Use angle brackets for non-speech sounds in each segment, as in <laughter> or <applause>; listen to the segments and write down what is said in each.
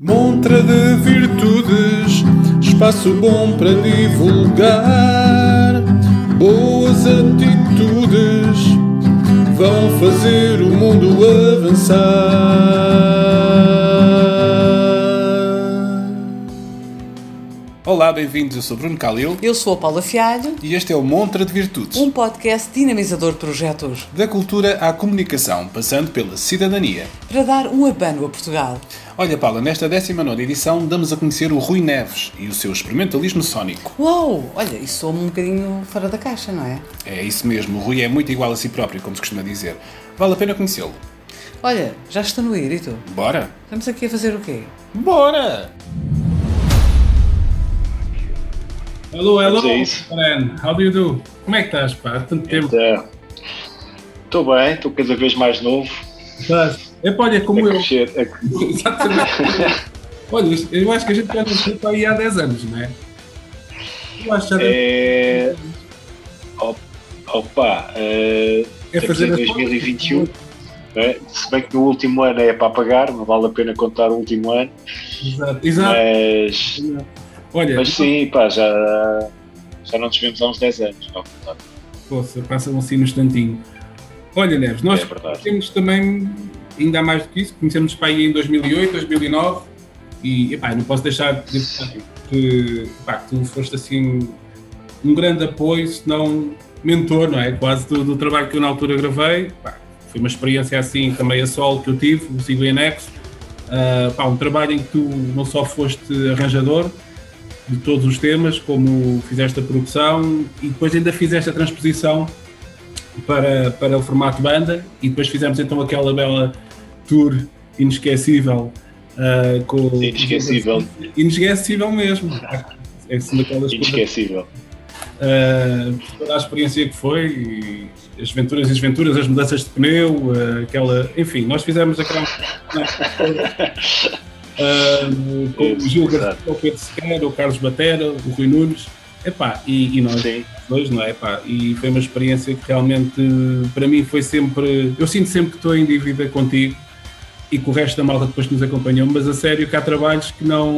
Montra de virtudes, espaço bom para divulgar. Boas atitudes vão fazer o mundo avançar. Olá, bem-vindos. Eu sou Bruno Calil Eu sou a Paula Fialho, e este é o Montra de Virtudes. um podcast dinamizador de projetos Da cultura à comunicação, passando pela cidadania. para dar um abano a Portugal. Olha, Paula, nesta 19 edição damos a conhecer o Rui Neves e o seu experimentalismo sónico. Uau! Olha, isso soa um bocadinho fora da caixa, não é? É isso mesmo, o Rui é muito igual a si próprio, como se costuma dizer. Vale a pena conhecê-lo. Olha, já estou no ir e tu? Bora? Estamos aqui a fazer o quê? Bora! Hello, hello, friend. How do you do? Como é que estás, pá? Há tanto tempo. Estou bem, estou cada vez mais novo. Estás? É pá, olha, como eu. crescer. <laughs> a- Exatamente. olha, eu acho que a gente já não para aí há 10 anos, não é? Eu acho que já É... op- Opa, eh, é estamos em as 2021. né? se bem que no último ano é para pagar, não vale a pena contar o último ano, Exato, exato. mas, Olha, mas sim, pá, já, já não nos vemos há uns 10 anos. Não, não, poça, passa-me assim no instantinho. Olha, Neves, nós É temos também, ainda há mais do que isso, conhecemos para aí em 2008, 2009 e, epá, não posso deixar de dizer que, epá, que tu foste assim um grande apoio, se não mentor, não é? Quase do, do trabalho que eu na altura gravei. Epá, foi uma experiência assim também a solo que eu tive, o Sigo em Nexo. Ah, um trabalho em que tu não só foste arranjador de todos os temas, como fizeste a produção e depois ainda fizeste a transposição para, para o formato banda e depois fizemos então aquela bela tour inesquecível ah, com Inesquecível. inesquecível mesmo é assim daquelas coisas Inesquecível. Uh, toda a experiência que foi, as aventuras e desventuras, as mudanças de pneu, uh, aquela. Enfim, nós fizemos aquela. <laughs> uh, com o Gil Garcia, o Pedro Sequeira, o Carlos Batera, o Rui Nunes, epá, e, e nós Sim, dois, não é? Epá, e foi uma experiência que realmente, para mim, foi sempre. Eu sinto sempre que estou em dívida contigo e com o resto da malta depois que nos acompanhou, mas a sério que há trabalhos que não,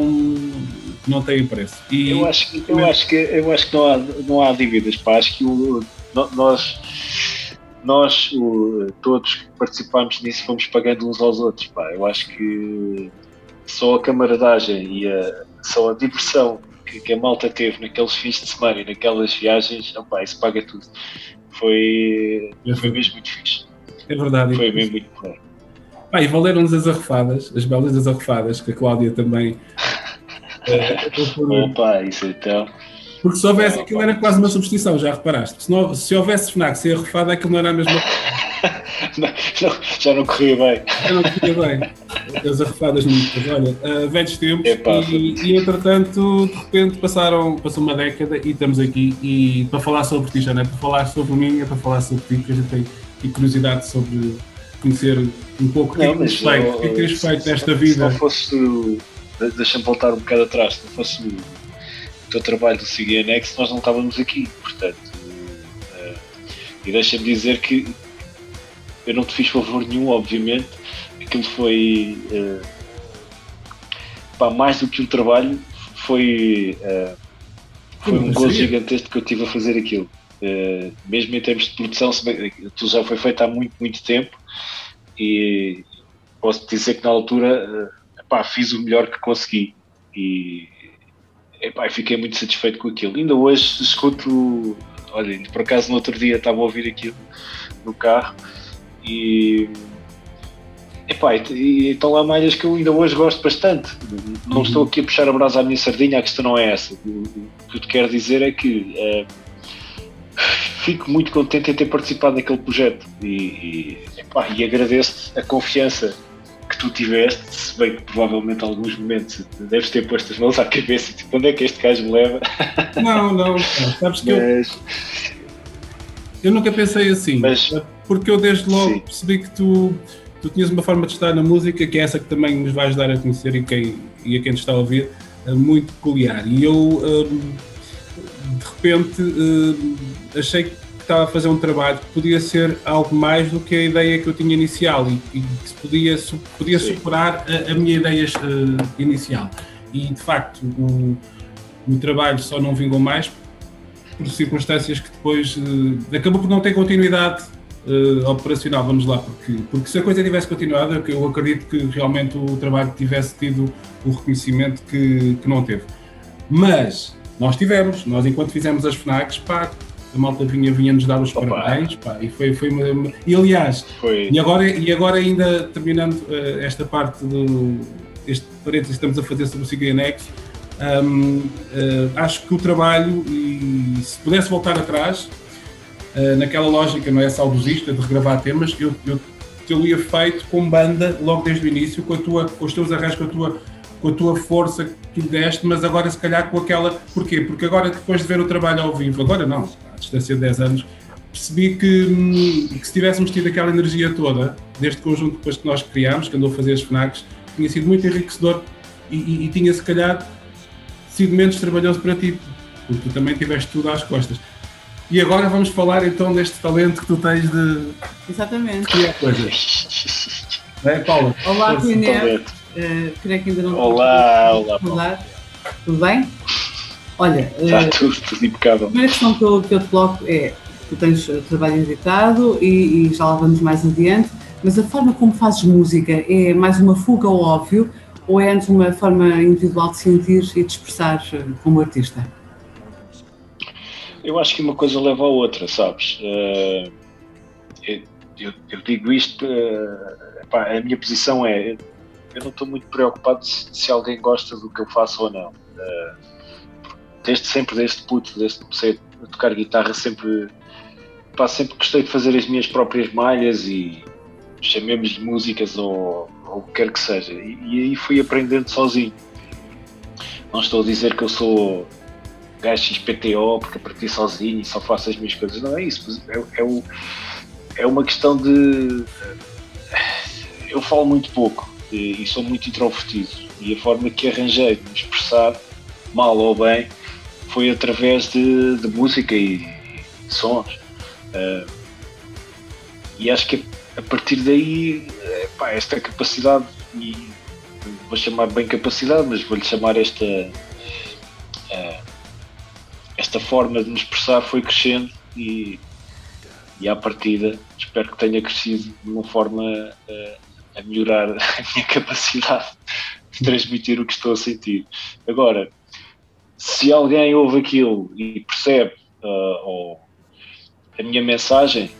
que não têm preço. E, eu acho, que- eu acho que, eu acho que não, há, não há dívidas, pá. Acho que o, nós, nós o, todos que participámos nisso fomos pagando uns aos outros, pá. Eu acho que só a camaradagem e a, só a diversão que, que a malta teve naqueles fins de semana e naquelas viagens, opá, isso paga tudo. Foi, foi mesmo muito fixe. é verdade. Foi mesmo muito bom. Ah, e valeram-nos as arrefadas, as belas das arrefadas, que a Cláudia também. por- <laughs> Opa, isso então. porque se houvesse, aquilo era quase uma substituição, já reparaste? Se, não, se houvesse FNAC sem arrefada, aquilo não era a mesma coisa. <laughs> Não, não, já não corria bem. Eu não tinha bem. As arrefadas muitas, olha, ah, velhos tempos. Epá, e, e entretanto, de repente, passaram, passou uma década e estamos aqui. E para falar sobre ti, já não é para falar sobre mim, é para falar sobre ti, porque a gente tem curiosidade sobre conhecer um pouco o que é que tens feito, o que é que tens feito nesta se não vida. fosse Deixa-me voltar um bocado atrás. Se não fosse o, teu trabalho do Anexo, nós não estávamos aqui. Portanto, eh, e deixa-me dizer que eu não te fiz favor nenhum, obviamente. Aquilo foi. eh, pá, mais do que um trabalho, foi. eh, foi um gozo gigantesco que eu tive a fazer aquilo. Eh, mesmo em termos de produção, se bem, aquilo já foi feito há muito, muito tempo e posso dizer que na altura eh, epá, fiz o melhor que consegui e epá, fiquei muito satisfeito com aquilo. Ainda hoje escuto, olha, por acaso no outro dia estava a ouvir aquilo no carro e Epá, e, estão lá malhas que eu ainda hoje gosto bastante. Não Uhum. estou aqui a puxar a brasa à minha sardinha, a questão não é essa. O, o que eu te quero dizer é que eh, fico muito contente em ter participado naquele projeto e, e, epá, e agradeço-te a confiança que tu tiveste, se bem que provavelmente alguns momentos deves ter posto as mãos à cabeça e tipo, onde é que este gajo me leva? <laughs> Não, não, sabes que eu, Mas, eu nunca pensei assim, Mas- porque eu desde logo Sim. percebi que tu, tu tinhas uma forma de estar na música que é essa que também nos vais dar a conhecer e, quem, e a quem te está a ouvir, eh, muito peculiar. E eu, hum, de repente, hum, achei que estava a fazer um trabalho que podia ser algo mais do que a ideia que eu tinha inicial e, e que podia, podia Sim. superar a, a minha ideia eh, inicial. E de facto o, o trabalho só não vingou mais por circunstâncias que depois eh, acabou por não ter continuidade eh, operacional, vamos lá, porque, porque se a coisa tivesse continuado, eu- eu acredito que realmente o trabalho tivesse tido o reconhecimento que, que não teve. Mas nós tivemos, nós enquanto fizemos as FNACs, pá, a malta vinha, vinha nos dar os Opa. parabéns, pá, e foi, foi uma, E aliás, Foi. e agora, e agora ainda terminando eh, esta parte do este parênteses que estamos a fazer sobre o Ciganex, hum, eh, acho que o trabalho, e se pudesse voltar atrás, eh, naquela lógica, não é saudosista de regravar temas, eu, eu teria feito com banda logo desde o início, com, a tua, com os teus arranjos, com a tua, com a tua força que lhe deste, mas agora se calhar com aquela. Porquê? Porque agora, depois de ver o trabalho ao vivo, agora não, à distância de 10 anos, percebi que, hum, que se tivéssemos tido aquela energia toda, deste conjunto depois que nós criámos, que andou a fazer as FNACs, tinha sido muito enriquecedor e, e- e tinha se calhar sido menos trabalhoso para ti, porque tu também tiveste tudo às costas. E agora vamos falar então deste talento que tu tens de Exatamente. criar coisas. <laughs> Não é, Paula? Olá, Força. Uh, creio que ainda não Olá, olá. Olá. Tudo bem? Olha, Está uh, tudo, tudo impecável. a primeira questão que eu, que eu te coloco é: tu tens uh, trabalho editado e, e já lá vamos mais adiante, mas a forma como fazes música é mais uma fuga ao óbvio ou é antes uma forma individual de sentir e de expressar uh, como artista? Eu acho que uma coisa leva à outra, sabes? Eh, eu, eu- digo isto, eh, pá, a minha posição é, eu não estou muito preocupado se, se alguém gosta do que eu faço ou não. Eh, desde sempre, desde puto, desde que comecei a tocar guitarra, sempre, pá, sempre gostei de fazer as minhas próprias malhas e chamemos de músicas ou, ou o que quer que seja. E, e aí fui aprendendo sozinho. Não estou a dizer que eu sou gajo XPTO porque aprendi sozinho e só faço as minhas coisas. Não é isso, é, é, é uma questão de. Eu falo muito pouco e, e sou muito introvertido. E a forma que arranjei de me expressar, mal ou bem, foi através de, de música e, de sons. Ah, e acho que a partir daí, eh, pá, esta capacidade, e vou chamar bem capacidade, mas vou-lhe chamar esta esta forma de me expressar foi crescendo e, e à partida espero que tenha crescido de uma forma eh, a melhorar <laughs> a minha capacidade de transmitir o que estou a sentir. Agora, se alguém ouve aquilo e percebe ou a minha mensagem,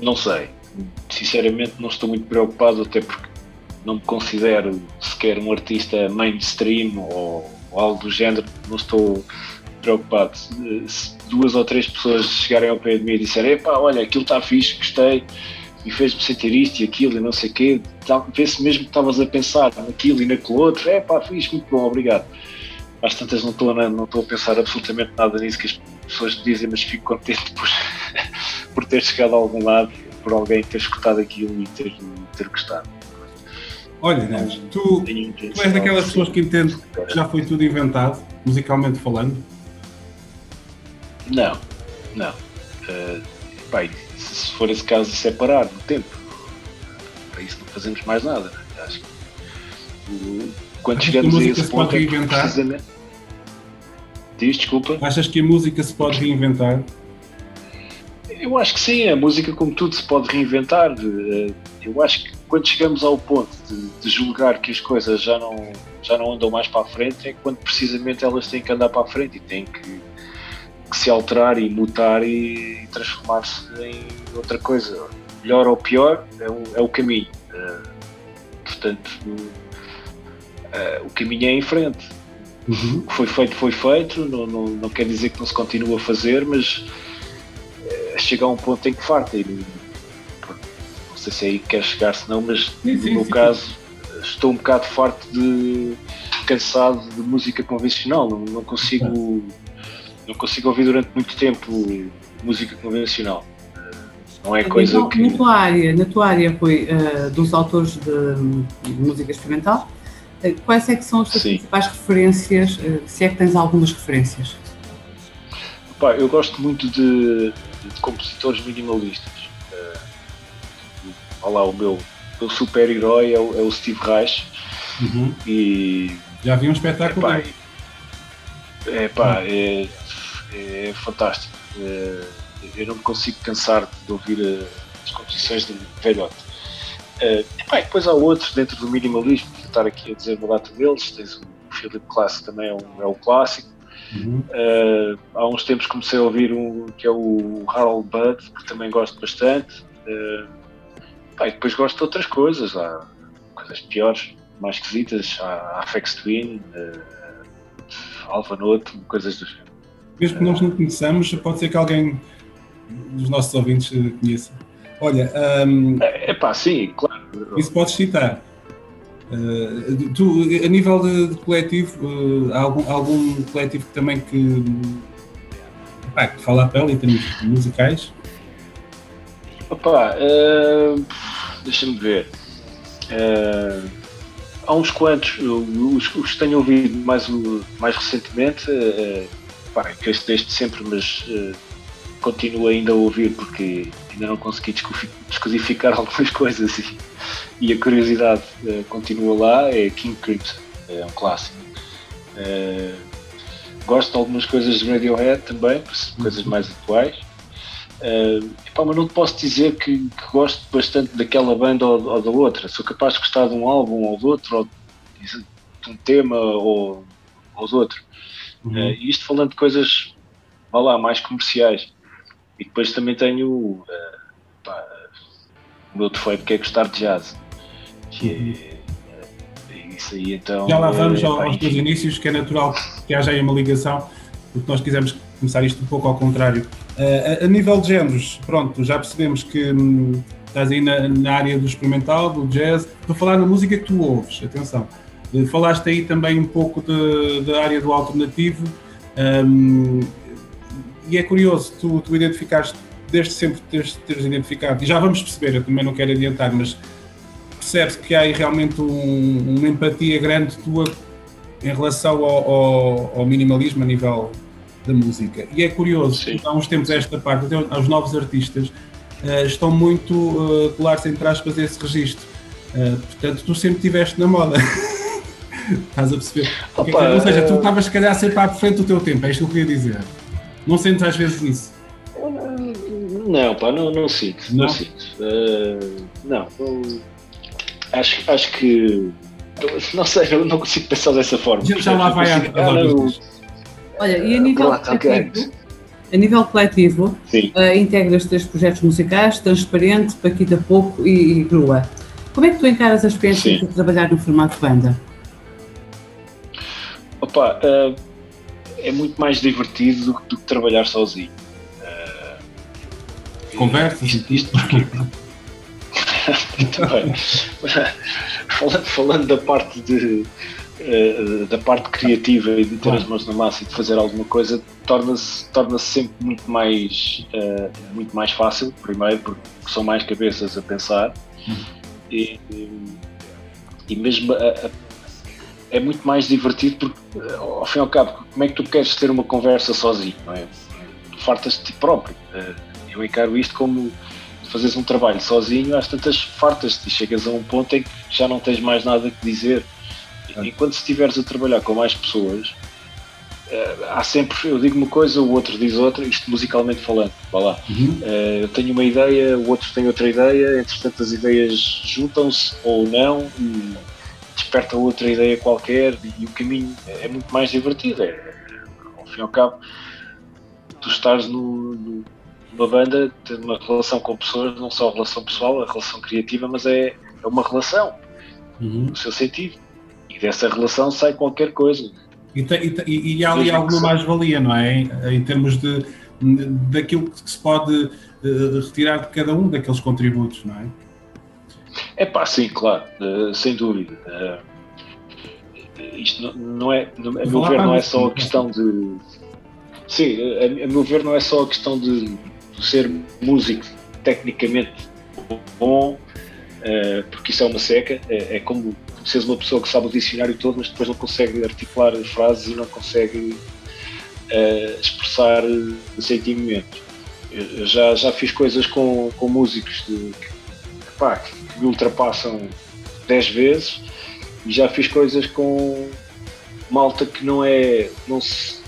não sei. Sinceramente não estou muito preocupado, até porque não me considero sequer um artista mainstream ou, ou algo do género, não estou preocupado. Se duas ou três pessoas chegarem ao pé de mim e disserem, epá, olha, aquilo está fixe, gostei, e fez-me sentir isto e aquilo e não sei o quê, vê-se mesmo que estavas a pensar naquilo e naquilo outro, é pá, fixe, muito bom, obrigado. Às tantas não estou, a- não estou a pensar absolutamente nada nisso que as pessoas dizem, mas fico contente por, <laughs> por ter chegado a algum lado, por alguém ter escutado aquilo e ter, ter gostado. Olha, Neves, tu, tu és daquelas pessoas que entende que já foi tudo inventado, musicalmente falando. Não, não. Eh, pá, e se for esse caso, isso é parar no tempo. Para isso não fazemos mais nada. né? Acho que o- quando Achas a chegamos a música esse ponto é precisamente. Diz, desculpa. Achas que a música se pode reinventar? Eu acho que sim, a música, como tudo, se pode reinventar. Eh, Eu acho que quando chegamos ao ponto de, de julgar que as coisas já não, já não andam mais para a frente, é quando precisamente elas têm que andar para a frente e têm que se alterar e mutar e, transformar-se em outra coisa. Melhor ou pior, é o, é o caminho. Eh, portanto, eh, o caminho é em frente. Uhum. O que foi feito, foi feito. Não, não, não quer dizer que não se continue a fazer, mas eh, chega a um ponto em que farta. E, não sei se é aí que quer chegar, se não, mas Sim, no sim, meu sim. caso estou um bocado farto de cansado de música convencional. Não, não consigo não consigo ouvir durante muito tempo música convencional. Eh, Não é coisa Então, que. na, tua área, na tua área, Rui, uh, dos autores de, de música experimental, uh, quais é que são as tuas Sim. principais referências, uh, se é que tens algumas referências? Pá, eu gosto muito de de compositores minimalistas. Olha lá, o meu, meu super-herói é, o, é o Steve Reich. Uhum. E, Já vi um espetáculo epá, dele. é, pá, é, é fantástico. É, eu não me consigo cansar de ouvir uh, as composições do velhote. Uh, epá, e depois há outros dentro do minimalismo, vou estar aqui a dizer uma data deles. Tens o Philip Glass, que também é um, é um clássico. Uhum. Uh, há uns tempos comecei a ouvir um que é o Harold Budd, que também gosto bastante. Uh, pá, e depois gosto de outras coisas, há coisas piores, mais esquisitas. Há Afex Twin, uh, Alva Note, coisas do género. Mesmo que nós não conheçamos, pode ser que alguém dos nossos ouvintes conheça. Olha, um, É pá, sim, claro. isso podes citar. Uh, tu, a nível de, de coletivo, uh, há algum, algum coletivo também que, pá, que fala a pele em termos musicais? Opa, uh, deixa-me ver. Uh, há uns quantos, os, os que tenho ouvido mais, mais recentemente, uh, pá, que este desde sempre, mas uh, continuo ainda a ouvir porque ainda não consegui descodificar <laughs> algumas coisas e, e a curiosidade uh, continua lá, é King Crimson, é um clássico. Uh, gosto de algumas coisas de Radiohead também, coisas mais atuais. Uh, epá, mas não te posso dizer que, que gosto bastante daquela banda ou, ou da outra. Sou capaz de gostar de um álbum ou do outro, ou de de um tema ou, ou do outro. Uhum. Uh, isto falando de coisas, vá lá, mais comerciais. E depois também tenho uh, pá, o meu defeito que é gostar de jazz. Que é, é isso aí então. Já lá vamos eh, ao- pá, aos teus inícios, que é natural que haja aí uma ligação, porque nós quisemos começar isto um pouco ao contrário. Uh, a, a nível de géneros, pronto, já percebemos que hum, estás aí na, na área do experimental, do jazz. Estou a falar na música que tu ouves, atenção. Uh, falaste aí também um pouco de- da área do alternativo. hum, e é curioso, tu, tu identificaste, desde sempre teres, teres identificado, e já vamos perceber, eu também não quero adiantar, mas percebe-se que há aí realmente um- uma empatia grande tua em relação ao, ao- ao minimalismo a nível da música. E é curioso, Sim. há uns tempos esta parte, até aos novos artistas, eh, estão muito uh, colares, entre aspas, esse registro. Eh, portanto, tu sempre estiveste na moda. <laughs> Estás a perceber? Opa, Ou seja, tu eh, estavas, se calhar, sempre à frente do teu tempo, é isto que eu queria dizer. Não sentes às vezes isso? Não, pá, não, não sinto. Não, Não? sinto. Uh, não, acho, acho que. Não sei, não, não consigo pensar dessa forma. Já, já lá vai a, ah, Olha, e a nível coletivo, a nível coletivo uh, integras três projetos musicais, Transparente, Paquita Pouco e, e Grua. Como é que tu encaras a experiência Sim. de trabalhar no formato banda? Opa, uh, é muito mais divertido do, que- do que trabalhar sozinho. Conversas e Isto, isto porquê? <laughs> Muito bem. falando, falando da parte de eh, da parte criativa e de ter as mãos na massa e de fazer alguma coisa torna-se torna sempre muito mais eh, muito mais fácil primeiro porque são mais cabeças a pensar e, e mesmo a- a- é muito mais divertido porque eh, ao fim e ao cabo como é que tu queres ter uma conversa sozinho não é? Tu fartas de ti próprio Eh, eu encaro isto como fazes um trabalho sozinho, às tantas fartas-te e chegas a um ponto em que já não tens mais nada que dizer. E quando estiveres a trabalhar com mais pessoas, eh, há sempre, eu digo uma coisa, o outro diz outra, isto musicalmente falando, vá lá. Uhum. Eu tenho uma ideia, o outro tem outra ideia, entretanto as ideias juntam-se ou não e desperta outra ideia qualquer e o caminho é muito mais divertido. É, ao fim e ao cabo, tu estás no, no- numa banda, ter uma relação com pessoas, não só a relação pessoal, a relação criativa, mas é, é uma relação, Uhum. no seu sentido. E dessa relação sai qualquer coisa. E, te- e e- há ali alguma mais-valia, não é? Em, em termos de, daquilo que se pode eh, retirar de cada um daqueles contributos, não é? É pá, sim, claro, eh, sem dúvida. Eh, isto não, não é, a meu ver, não é só a questão de. Sim, a, a meu ver, não é só a questão de, ser músico tecnicamente bom, eh, porque isso é uma seca. É, é como seres uma pessoa que sabe o dicionário todo, mas depois não consegue articular frases e não consegue eh, expressar sentimentos. eu já, já fiz coisas com, com músicos de, pá, que me ultrapassam 10 vezes e já fiz coisas com malta que não é não se,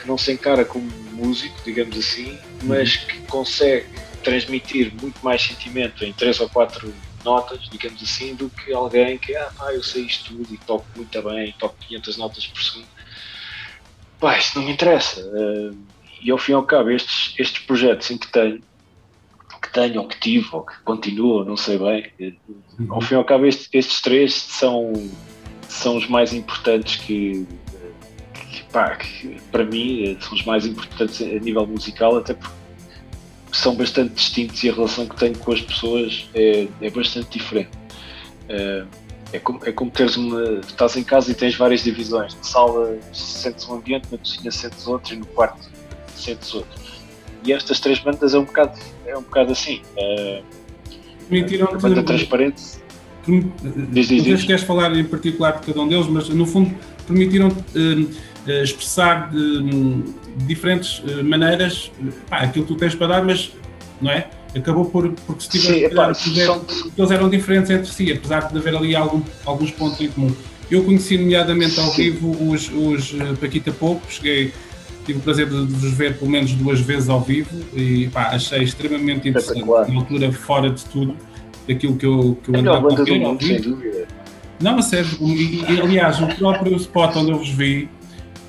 que não se encara como músico, digamos assim, mas que consegue transmitir muito mais sentimento em três ou quatro notas, digamos assim, do que alguém que, ah pá, eu sei isto tudo e toco muito bem, toco 500 notas por segundo. Pá, isso não me interessa. Uh, e ao fim e ao cabo, estes, estes projetos em que tenho, que tenho, ou que tive, ou que continuo, não sei bem, ao fim e ao cabo, estes, estes três são, são os mais importantes que, que, pá, que para mim são os mais importantes a nível musical, até porque são bastante distintos e a relação que tenho com as pessoas é, é bastante diferente. É, é, como, é como teres uma. estás em casa e tens várias divisões. Na sala sentes um ambiente, na cozinha sentes outro e no quarto sentes outro. E estas três bandas é um bocado, é um bocado assim. É, Permitiram a banda transparente. Diz, diz, se queres falar em particular de cada um deles, mas no fundo permitiram uh, expressar de, de diferentes uh, maneiras pá, aquilo que tu tens para dar, mas não é? Acabou por, porque se tiver, são... eles eram diferentes entre si, apesar de haver ali algum, alguns pontos em comum. Eu conheci nomeadamente ao Sim. vivo os, os Paquita Pouco, cheguei, tive o prazer de, vos ver pelo menos duas vezes ao vivo e pá, achei extremamente interessante, na altura fora de tudo, daquilo que eu, que eu é andava a ouvir ao vivo. Não, mas sério, e, aliás, o próprio spot onde eu vos vi,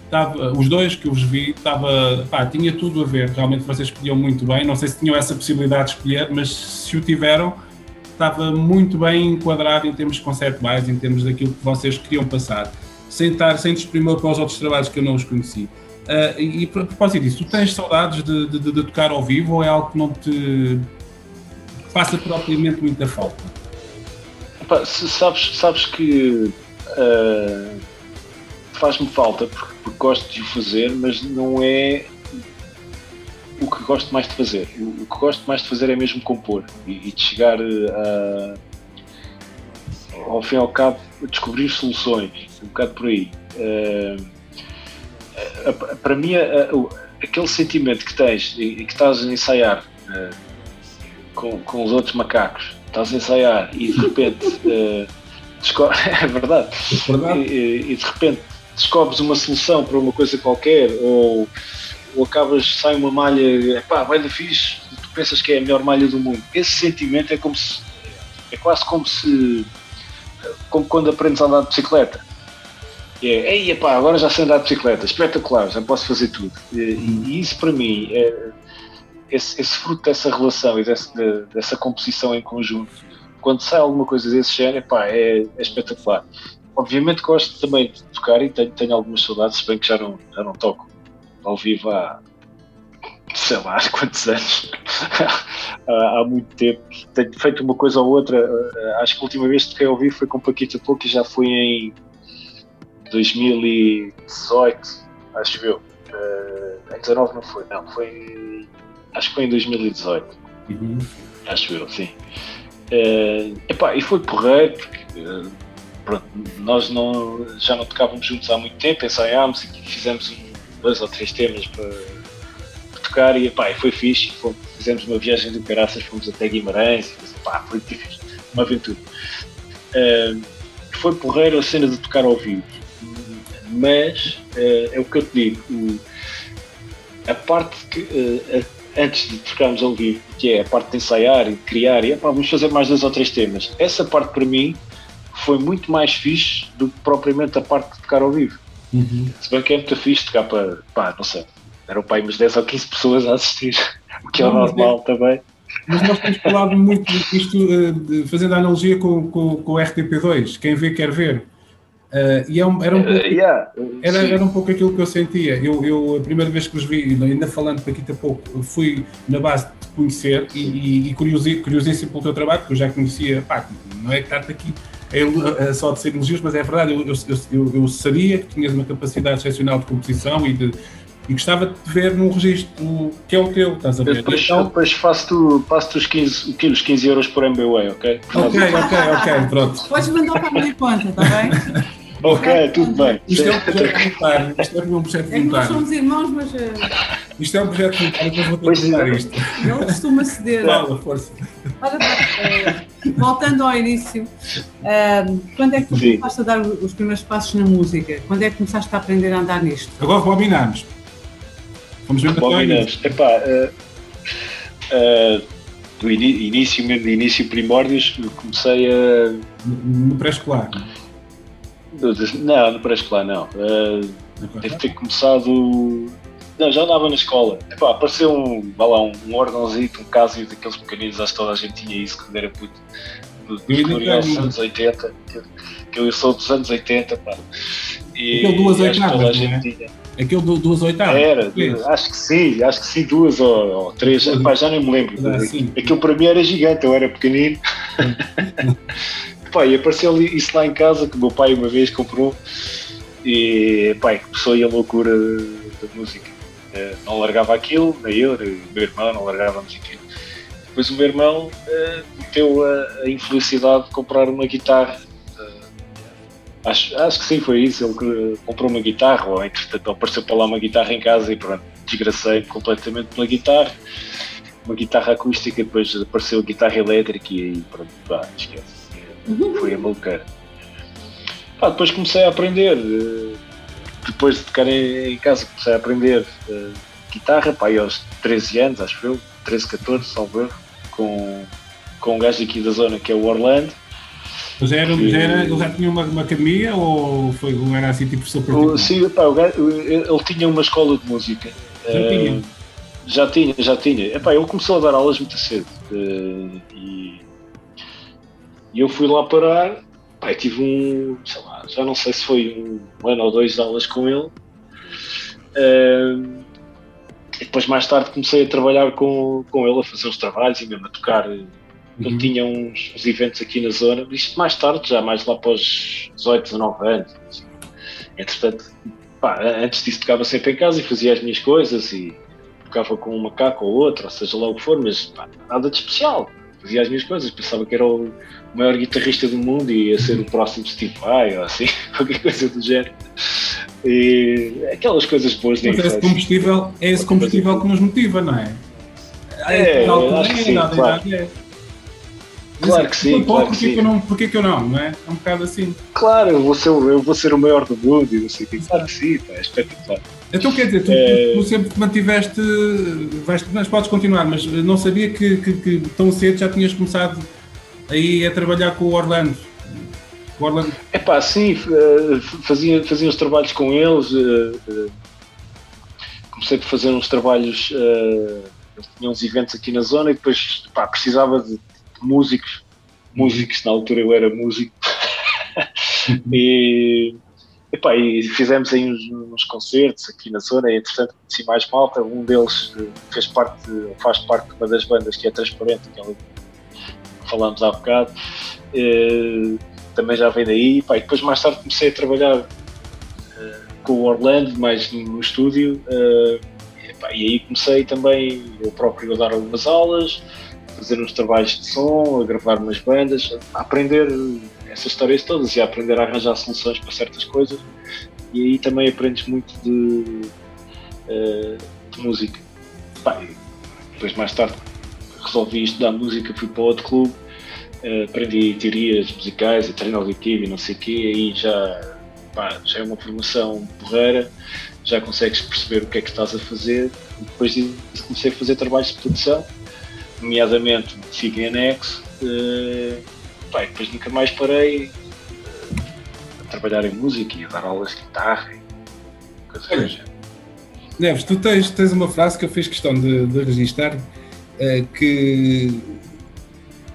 estava, os dois que eu vos vi, estava, pá, tinha tudo a ver. Realmente vocês escolhiam muito bem. Não sei se tinham essa possibilidade de escolher, mas se o tiveram, estava muito bem enquadrado em termos conceptuais, em termos daquilo que vocês queriam passar, sem estar, sem desprimor para os outros trabalhos que eu não os conheci. Uh, e, e a propósito disso, tu tens saudades de, de, de, tocar ao vivo ou é algo que não te faça propriamente muita falta? Opa, sabes, sabes que uh, faz-me falta porque, porque, gosto de o fazer, mas não é o que gosto mais de fazer. O, o que gosto mais de fazer é mesmo compor e, e de chegar a, ao fim e ao cabo a descobrir soluções, um bocado por aí. Uh, para mim, aquele sentimento que tens e que estás a ensaiar uh, com, com os outros macacos estás a ensaiar e de repente <laughs> uh, <laughs> é verdade, é verdade. E, e, de repente descobres uma solução para uma coisa qualquer ou, ou acabas, sai uma malha, pá, vai da fixe, tu pensas que é a melhor malha do mundo. Esse sentimento é como se é quase como se como quando aprendes a andar de bicicleta. É, ei, agora já sei andar de bicicleta, espetacular, já posso fazer tudo. E, e isso para mim é, esse, esse fruto dessa relação e desse, de, dessa composição em conjunto, quando sai alguma coisa desse género, pá, é, é espetacular. Obviamente gosto também de tocar e tenho, tenho algumas saudades, se bem que já não, já não toco ao vivo há sei lá há <laughs> quantos anos, <laughs> há, muito tempo. Tenho feito uma coisa ou outra, acho que a última vez que toquei ao vivo foi com Paquita Pouco e já foi em 2018, acho eu. Uh, em 19 não foi, não, foi acho que foi em 2018. Uhum. Acho eu, sim. Uh, epá, e foi porreiro, porque uh, pronto, nós não, já não tocávamos juntos há muito tempo, ensaiámos e fizemos um, dois ou três temas para, para tocar e, epá, e foi fixe. Fomos, fizemos uma viagem de caraças, fomos até Guimarães, e, epá, foi difícil, uma aventura. Uh, foi porreiro a cena de tocar ao vivo, mas é o que eu te digo, a parte que antes de tocarmos ao vivo, que é a parte de ensaiar e de criar, e pá, vamos fazer mais dois ou três temas. Essa parte para mim foi muito mais fixe do que propriamente a parte de tocar ao vivo. Uhum. Se bem que é muito fixe tocar para, pá, não sei, eram para aí umas 10 ou 15 pessoas a assistir, <laughs> o que é não, normal é... também. Mas nós temos falado muito disto, uh, fazendo a analogia com, com, com o RTP2, quem vê quer ver. Uh, e é um, era, um pouco, uh, yeah, era, era, um pouco aquilo que eu sentia. Eu, eu, a primeira vez que os vi, ainda falando daqui a pouco, fui na base de conhecer e, e, e curiosíssimo pelo teu trabalho, porque eu já conhecia, pá, não é que estar aqui é, só de ser elogios, mas é verdade, eu, eu, eu, eu, sabia que tinhas uma capacidade excepcional de composição e de. E gostava de ver num registro que é o teu, estás a ver? Depois, então, depois faço-te faço os 15, 15 euros por MBWay, ok? Ok, ok, ok, pronto. Podes mandar para a minha conta, está bem? <laughs> Ok, tudo bem. Isto é um projeto voluntário. Isto é um projeto voluntário. É que nós somos irmãos, mas. Uh... Isto é um projeto que eu vou Pois tentar é. isto. Ele costuma ceder. Fala, força. Ora eh, voltando ao início, eh, quando é que tu Sim. começaste a dar os primeiros passos na música? Quando é que começaste a aprender a andar nisto? Agora rebobinamos. Vamos ver início. Combinamos. Epá, eh, eh, do início mesmo, de início primórdios, comecei a. No pré-escolar. Não, no pré-escolar não. Eh, Deve ter começado. Não, já andava na escola. Epá, apareceu um, vá lá, um, um órgãozito, um caso daqueles pequeninos, acho que toda a gente tinha isso quando era puto. Do, dos anos 80, que, eu sou dos anos 80, pá. E, Aquele duas e oitavas, é? Aquele do, duas oitavas. Era, acho que sim, acho que sim, duas ou, ou três, Duas. Epá, já nem me lembro. Ah. Aquilo para mim era gigante, eu era pequenino. <laughs> Pá, e apareceu isso lá em casa que o meu pai uma vez comprou e pá, começou aí a loucura da música. Eh, Não largava aquilo, nem eu, o meu irmão, não largávamos aquilo. Depois o meu irmão meteu a, a infelicidade de comprar uma guitarra. Eh, acho, acho que sim, foi isso. Ele comprou uma guitarra, ou entretanto apareceu para lá uma guitarra em casa e pronto, desgracei completamente pela guitarra. Uma guitarra acústica, depois apareceu a guitarra elétrica e pronto, pá, esquece. Foi a maluqueira. Pá, depois comecei a aprender. eh, Depois de tocar em casa, comecei a aprender eh, guitarra, pá, aos 13 anos, acho eu, 13, 14, salvo erro, com, com um gajo aqui da zona que é o Orlando. Mas já era, já era, ele já tinha uma, uma academia ou foi, era assim tipo professor particular? Sim, pá, gajo- ele tinha uma escola de música. Já Eh, tinha? Já tinha, já tinha. Epá, ele começou a dar aulas muito cedo. eh, e, e eu fui lá parar. Pá, tive um, sei lá, já não sei se foi um ano ou dois de aulas com ele. Eh, e depois mais tarde comecei a trabalhar com, com ele, a fazer os trabalhos e mesmo a tocar. Ele Uhum. tinha uns, uns eventos aqui na zona, isto mais tarde, já mais lá para os 18, 19 anos. assim. Entretanto, pá, antes disso tocava sempre em casa e fazia as minhas coisas e tocava com um macaco ou outro, ou seja lá o que for, mas pá, nada de especial. Fazia as minhas coisas, pensava que era o maior guitarrista do mundo e ia ser o próximo Steve Vai ou assim, <laughs> qualquer coisa do género. E aquelas coisas boas Mas é esse combustível, é esse combustível que nos motiva, não é? É, Na altura, acho que é, sim, claro. é. Claro que sim, claro que porquê sim. que eu não, porquê que eu não, não é? É um bocado assim. Claro, eu vou, ser, o- eu vou ser o maior do mundo e não sei o quê. Claro que sim, pá, é espetacular. Então quer dizer, tu, É. tu sempre te mantiveste, vais, mas podes continuar, mas não sabia que, que- que tão cedo já tinhas começado aí a trabalhar com o Orlando. O Orlando É pá, sim, eh, fazia, fazia uns trabalhos com eles. eh, eh, Comecei por fazer uns trabalhos. tinham uns eventos aqui na zona e depois pá, precisava de, músicos. Músicos, na altura eu era músico. <laughs> e, epá, e fizemos aí uns, uns concertos aqui na zona e entretanto conheci mais malta. Um deles fez parte, faz parte de uma das bandas que é Transparente, que é falámos há bocado. Eh, também já veio daí. Pá, e depois mais tarde comecei a trabalhar eh, com o Orlando, mais no, estúdio. eh, e, pá, e aí comecei também eu próprio a dar algumas aulas, a fazer uns trabalhos de som, a gravar umas bandas, a aprender essas histórias todas e a aprender a arranjar soluções para certas coisas. E aí também aprendes muito de, de música. Pá, depois mais tarde resolvi estudar música, fui para outro clube eh, aprendi teorias musicais e treino auditivo e não sei o quê, aí já, pá, já é uma formação porreira, já consegues perceber o que é que estás a fazer. E depois disso comecei a fazer trabalhos de produção, nomeadamente fico em anexo, eh, pá, e depois nunca mais parei eh, a trabalhar em música e a dar aulas de guitarra e coisas do género. Neves, tu tens, tens uma frase que eu fiz questão de, de registar eh, que,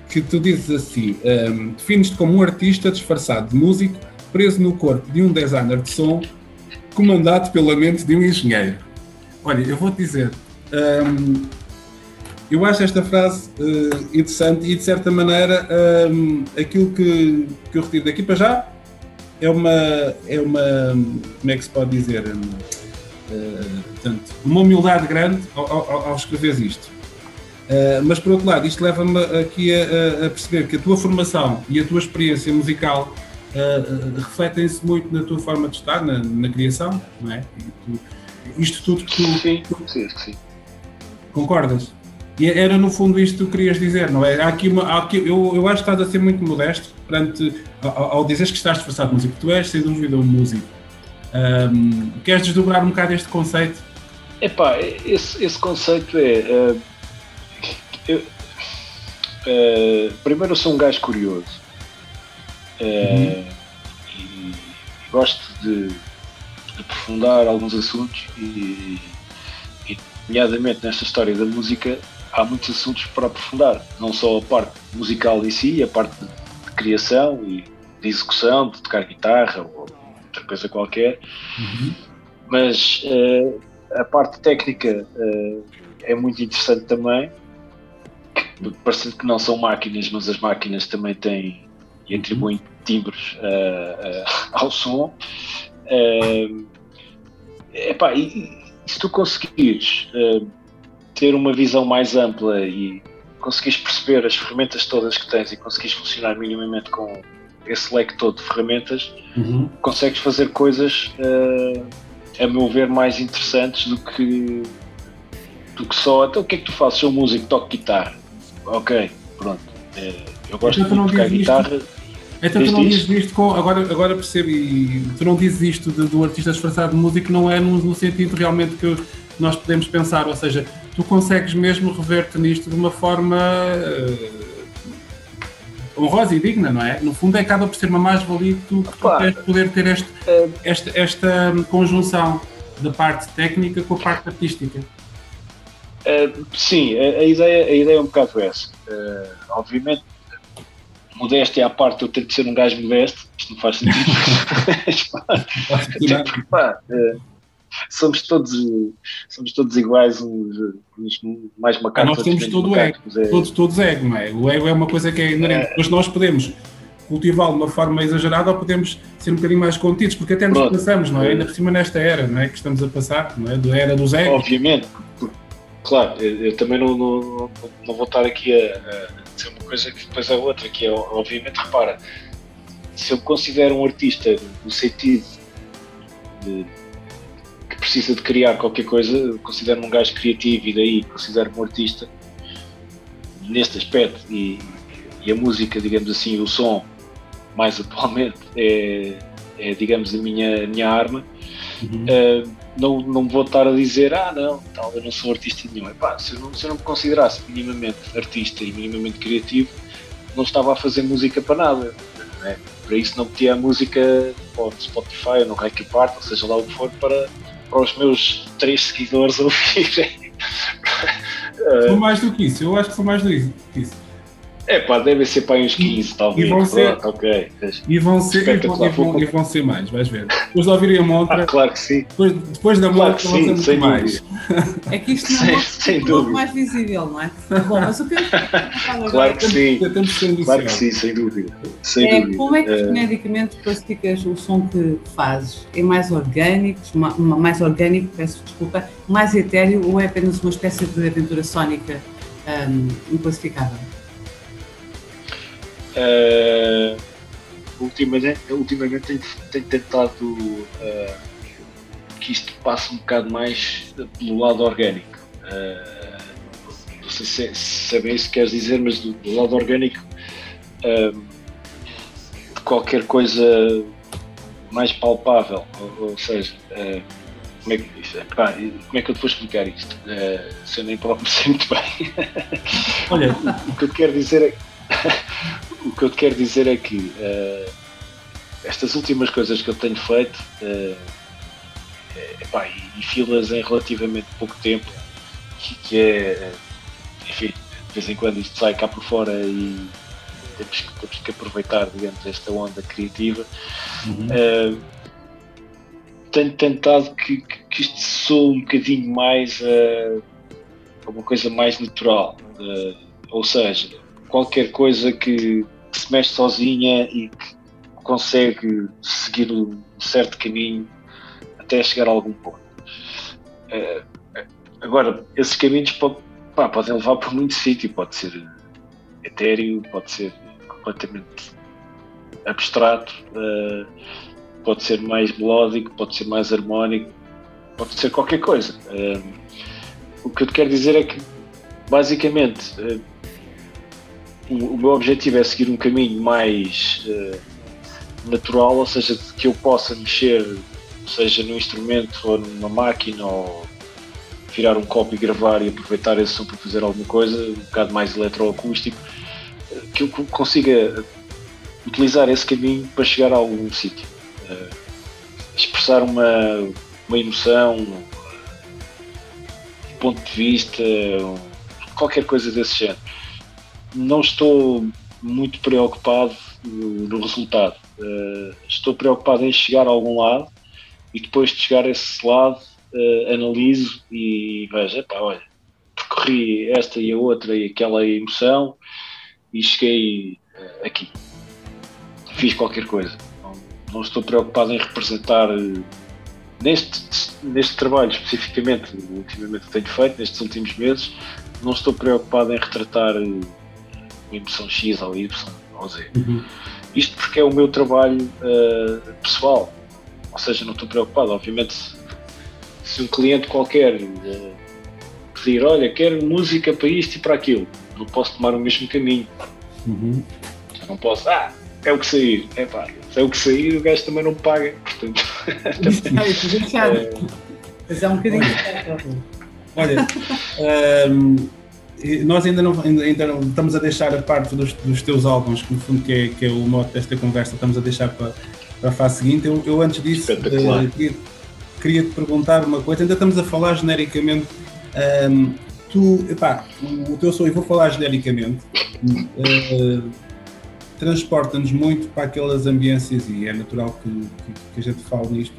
que tu dizes assim: ehm, defines-te como um artista disfarçado de músico, preso no corpo de um designer de som, comandado pela mente de um engenheiro. Olha, eu vou-te dizer, ehm, eu acho esta frase eh, interessante e de certa maneira ehm, aquilo que, que eu retiro daqui para já é uma, é uma, como é que se pode dizer? Hum, Uh, portanto, uma humildade grande ao, ao, ao escrever isto. Uh, mas por outro lado, isto leva-me aqui a, a- perceber que a tua formação e a tua experiência musical uh, refletem-se muito na tua forma de estar, na, na criação, não é? Tu, isto tudo que tu. Sim, sim, sim. Concordas? E era no fundo isto que tu querias dizer, não é? Há aqui uma, há aqui, eu, eu acho que estás a ser muito modesto perante, ao, ao dizeres que estás disfarçado de músico. Tu és, sem dúvida, um músico. Um, queres desdobrar um bocado este conceito? Epá, esse, esse conceito é. Uh, eu, uh, primeiro, eu sou um gajo curioso. Uh, uhum. e, e, gosto de, de, aprofundar alguns assuntos e, e, nomeadamente nesta história da música, há muitos assuntos para aprofundar. Não só a parte musical em si, a parte de, de criação e de execução, de tocar guitarra ou outra coisa qualquer, uhum. mas uh, a parte técnica uh, é muito interessante também. Parecendo que não são máquinas, mas as máquinas também têm e atribuem timbres uh, <laughs> ao som. epá, e, e, se tu conseguires ter uma visão mais ampla e conseguires perceber as ferramentas todas que tens e conseguires funcionar minimamente com esse leque todo de ferramentas, uhum. consegues fazer coisas, uh, a meu ver, mais interessantes do que, do que só. Então, o que é que tu fazes? Sou músico, toco guitarra. Ok, pronto. Uh, eu gosto então, de tocar guitarra. Isto, então tu não dizes isto com. Agora, agora percebo, e tu não dizes isto de, do artista disfarçado de músico, não é no, no sentido realmente que nós podemos pensar, ou seja, tu consegues mesmo rever-te nisto de uma forma uh, honrosa e digna, não é? No fundo, é acaba por ser uma mais-valia que tu, que tu poder ter este, uh, esta, esta conjunção da parte técnica com a parte artística. Uh, sim, a, a, ideia, a ideia é um bocado essa. obviamente, modéstia à parte, eu que ser um gajo modesto, isto não faz sentido. Mas, <laughs> pá, somos todos, somos todos iguais, uns, uns mais macacos. Nós temos todo o ego, é... todos, todos ego, não é? O ego é uma coisa que é inerente, é... mas nós podemos cultivá-lo de uma forma exagerada ou podemos ser um bocadinho mais contidos, porque até nos Pronto. passamos, não é? Ainda por cima nesta era, não é? Que estamos a passar, não é? Da era dos egos. Obviamente, claro, eu, eu também não, não, não, vou estar aqui a, a dizer uma coisa que depois é outra, que é, obviamente, repara, se eu considero um artista no sentido de precisa de criar qualquer coisa, considero-me um gajo criativo e daí considero-me um artista neste aspecto e, e, a música, digamos assim, o som, mais atualmente, é, é digamos, a minha, a minha arma. Uhum. Uh, não, não vou estar a dizer, ah, não, tal, eu não sou artista nenhum. Epá, se, eu não, se eu não me considerasse minimamente artista e minimamente criativo, não estava a fazer música para nada. Né? Para isso não metia a música no Spotify ou no Reiki Part, ou seja lá o que for, para, para os meus três seguidores <laughs> ouvirem. São mais do que isso, eu acho que são mais do que isso. É pá, devem ser para uns 15, talvez. E vão ser, Pronto, ok. E vão ser, e vão, e, vão, e vão, ser mais, vais ver. Depois de ouvirem a montra. Ah, claro que sim. Depois, depois da claro montra, vão ser muito mais. É que isto não é sem, um pouco mais visível, não é? Bom, mas o que eu <laughs> Claro que sim. Claro que sim, sem dúvida. Sem é, dúvida. Como é que genericamente classificas o som que fazes? É mais orgânico, mais orgânico, peço desculpa, mais etéreo ou é apenas uma espécie de aventura sónica um, inclassificável? Uh, ultimamente, ultimamente tenho, tenho tentado uh, que isto passe um bocado mais pelo lado orgânico. Uh, não sei se, se é bem isso que queres dizer, mas do, do lado orgânico de qualquer coisa mais palpável, ou, ou seja, como é, que, pá, como é que eu te vou explicar isto? Uh, se eu nem próprio <laughs> sei muito bem. Olha, o que eu quero dizer é o que eu te quero dizer é que uh, estas últimas coisas que eu tenho feito uh, epá, e, e filas em relativamente pouco tempo, que, que, é, enfim, de vez em quando isto sai cá por fora e temos, temos que aproveitar, digamos, esta onda criativa. Uhum. Uh, tenho tentado que, que, que isto soe um bocadinho mais uh, uma coisa mais natural. Uh, ou seja, qualquer coisa que, que se mexe sozinha e que consegue seguir um certo caminho até chegar a algum ponto. Uh, agora, esses caminhos pá, podem levar para muito sítio, pode ser etéreo, pode ser completamente abstrato, uh, pode ser mais melódico, pode ser mais harmónico, pode ser qualquer coisa. Uh, o que eu te quero dizer é que, basicamente, o, meu objetivo é seguir um caminho mais uh, natural, ou seja, que eu possa mexer, seja no instrumento ou numa máquina, ou virar um copo e gravar e aproveitar esse som para fazer alguma coisa, um bocado mais eletroacústico, que eu consiga utilizar esse caminho para chegar a algum sítio. Uh, expressar uma, uma emoção, um ponto de vista, qualquer coisa desse género. Não estou muito preocupado no, resultado. Uh, estou preocupado em chegar a algum lado e depois de chegar a esse lado uh, analiso e vejo, olha, percorri esta e a outra e aquela emoção e cheguei uh, aqui. Fiz qualquer coisa. Não, não, estou preocupado em representar neste, neste trabalho especificamente, ultimamente que tenho feito, nestes últimos meses, não estou preocupado em retratar uma emoção X ou Y ou Z. Uhum. Isto porque é o meu trabalho pessoal. Ou seja, não estou preocupado. Obviamente, se um cliente qualquer uh, pedir, olha, quero música para isto e para aquilo, não posso tomar o mesmo caminho. Uhum. Não posso, ah, é o que sair. É pá, se é o que sair, o gajo também não paga. Portanto. é, <laughs> Mas é um bocadinho <laughs> Olha, um, nós ainda não, ainda não estamos a deixar a parte dos, dos teus álbuns, que no fundo que é, que é o mote desta conversa, estamos a deixar para, para a fase seguinte. Eu, eu antes disso, uh, queria, queria te perguntar uma coisa, ainda estamos a falar genericamente. Um, tu, epá, o, teu sonho, vou falar genericamente, uh, transporta-nos muito para aquelas ambiências, e é natural que, que, que a gente fale nisto,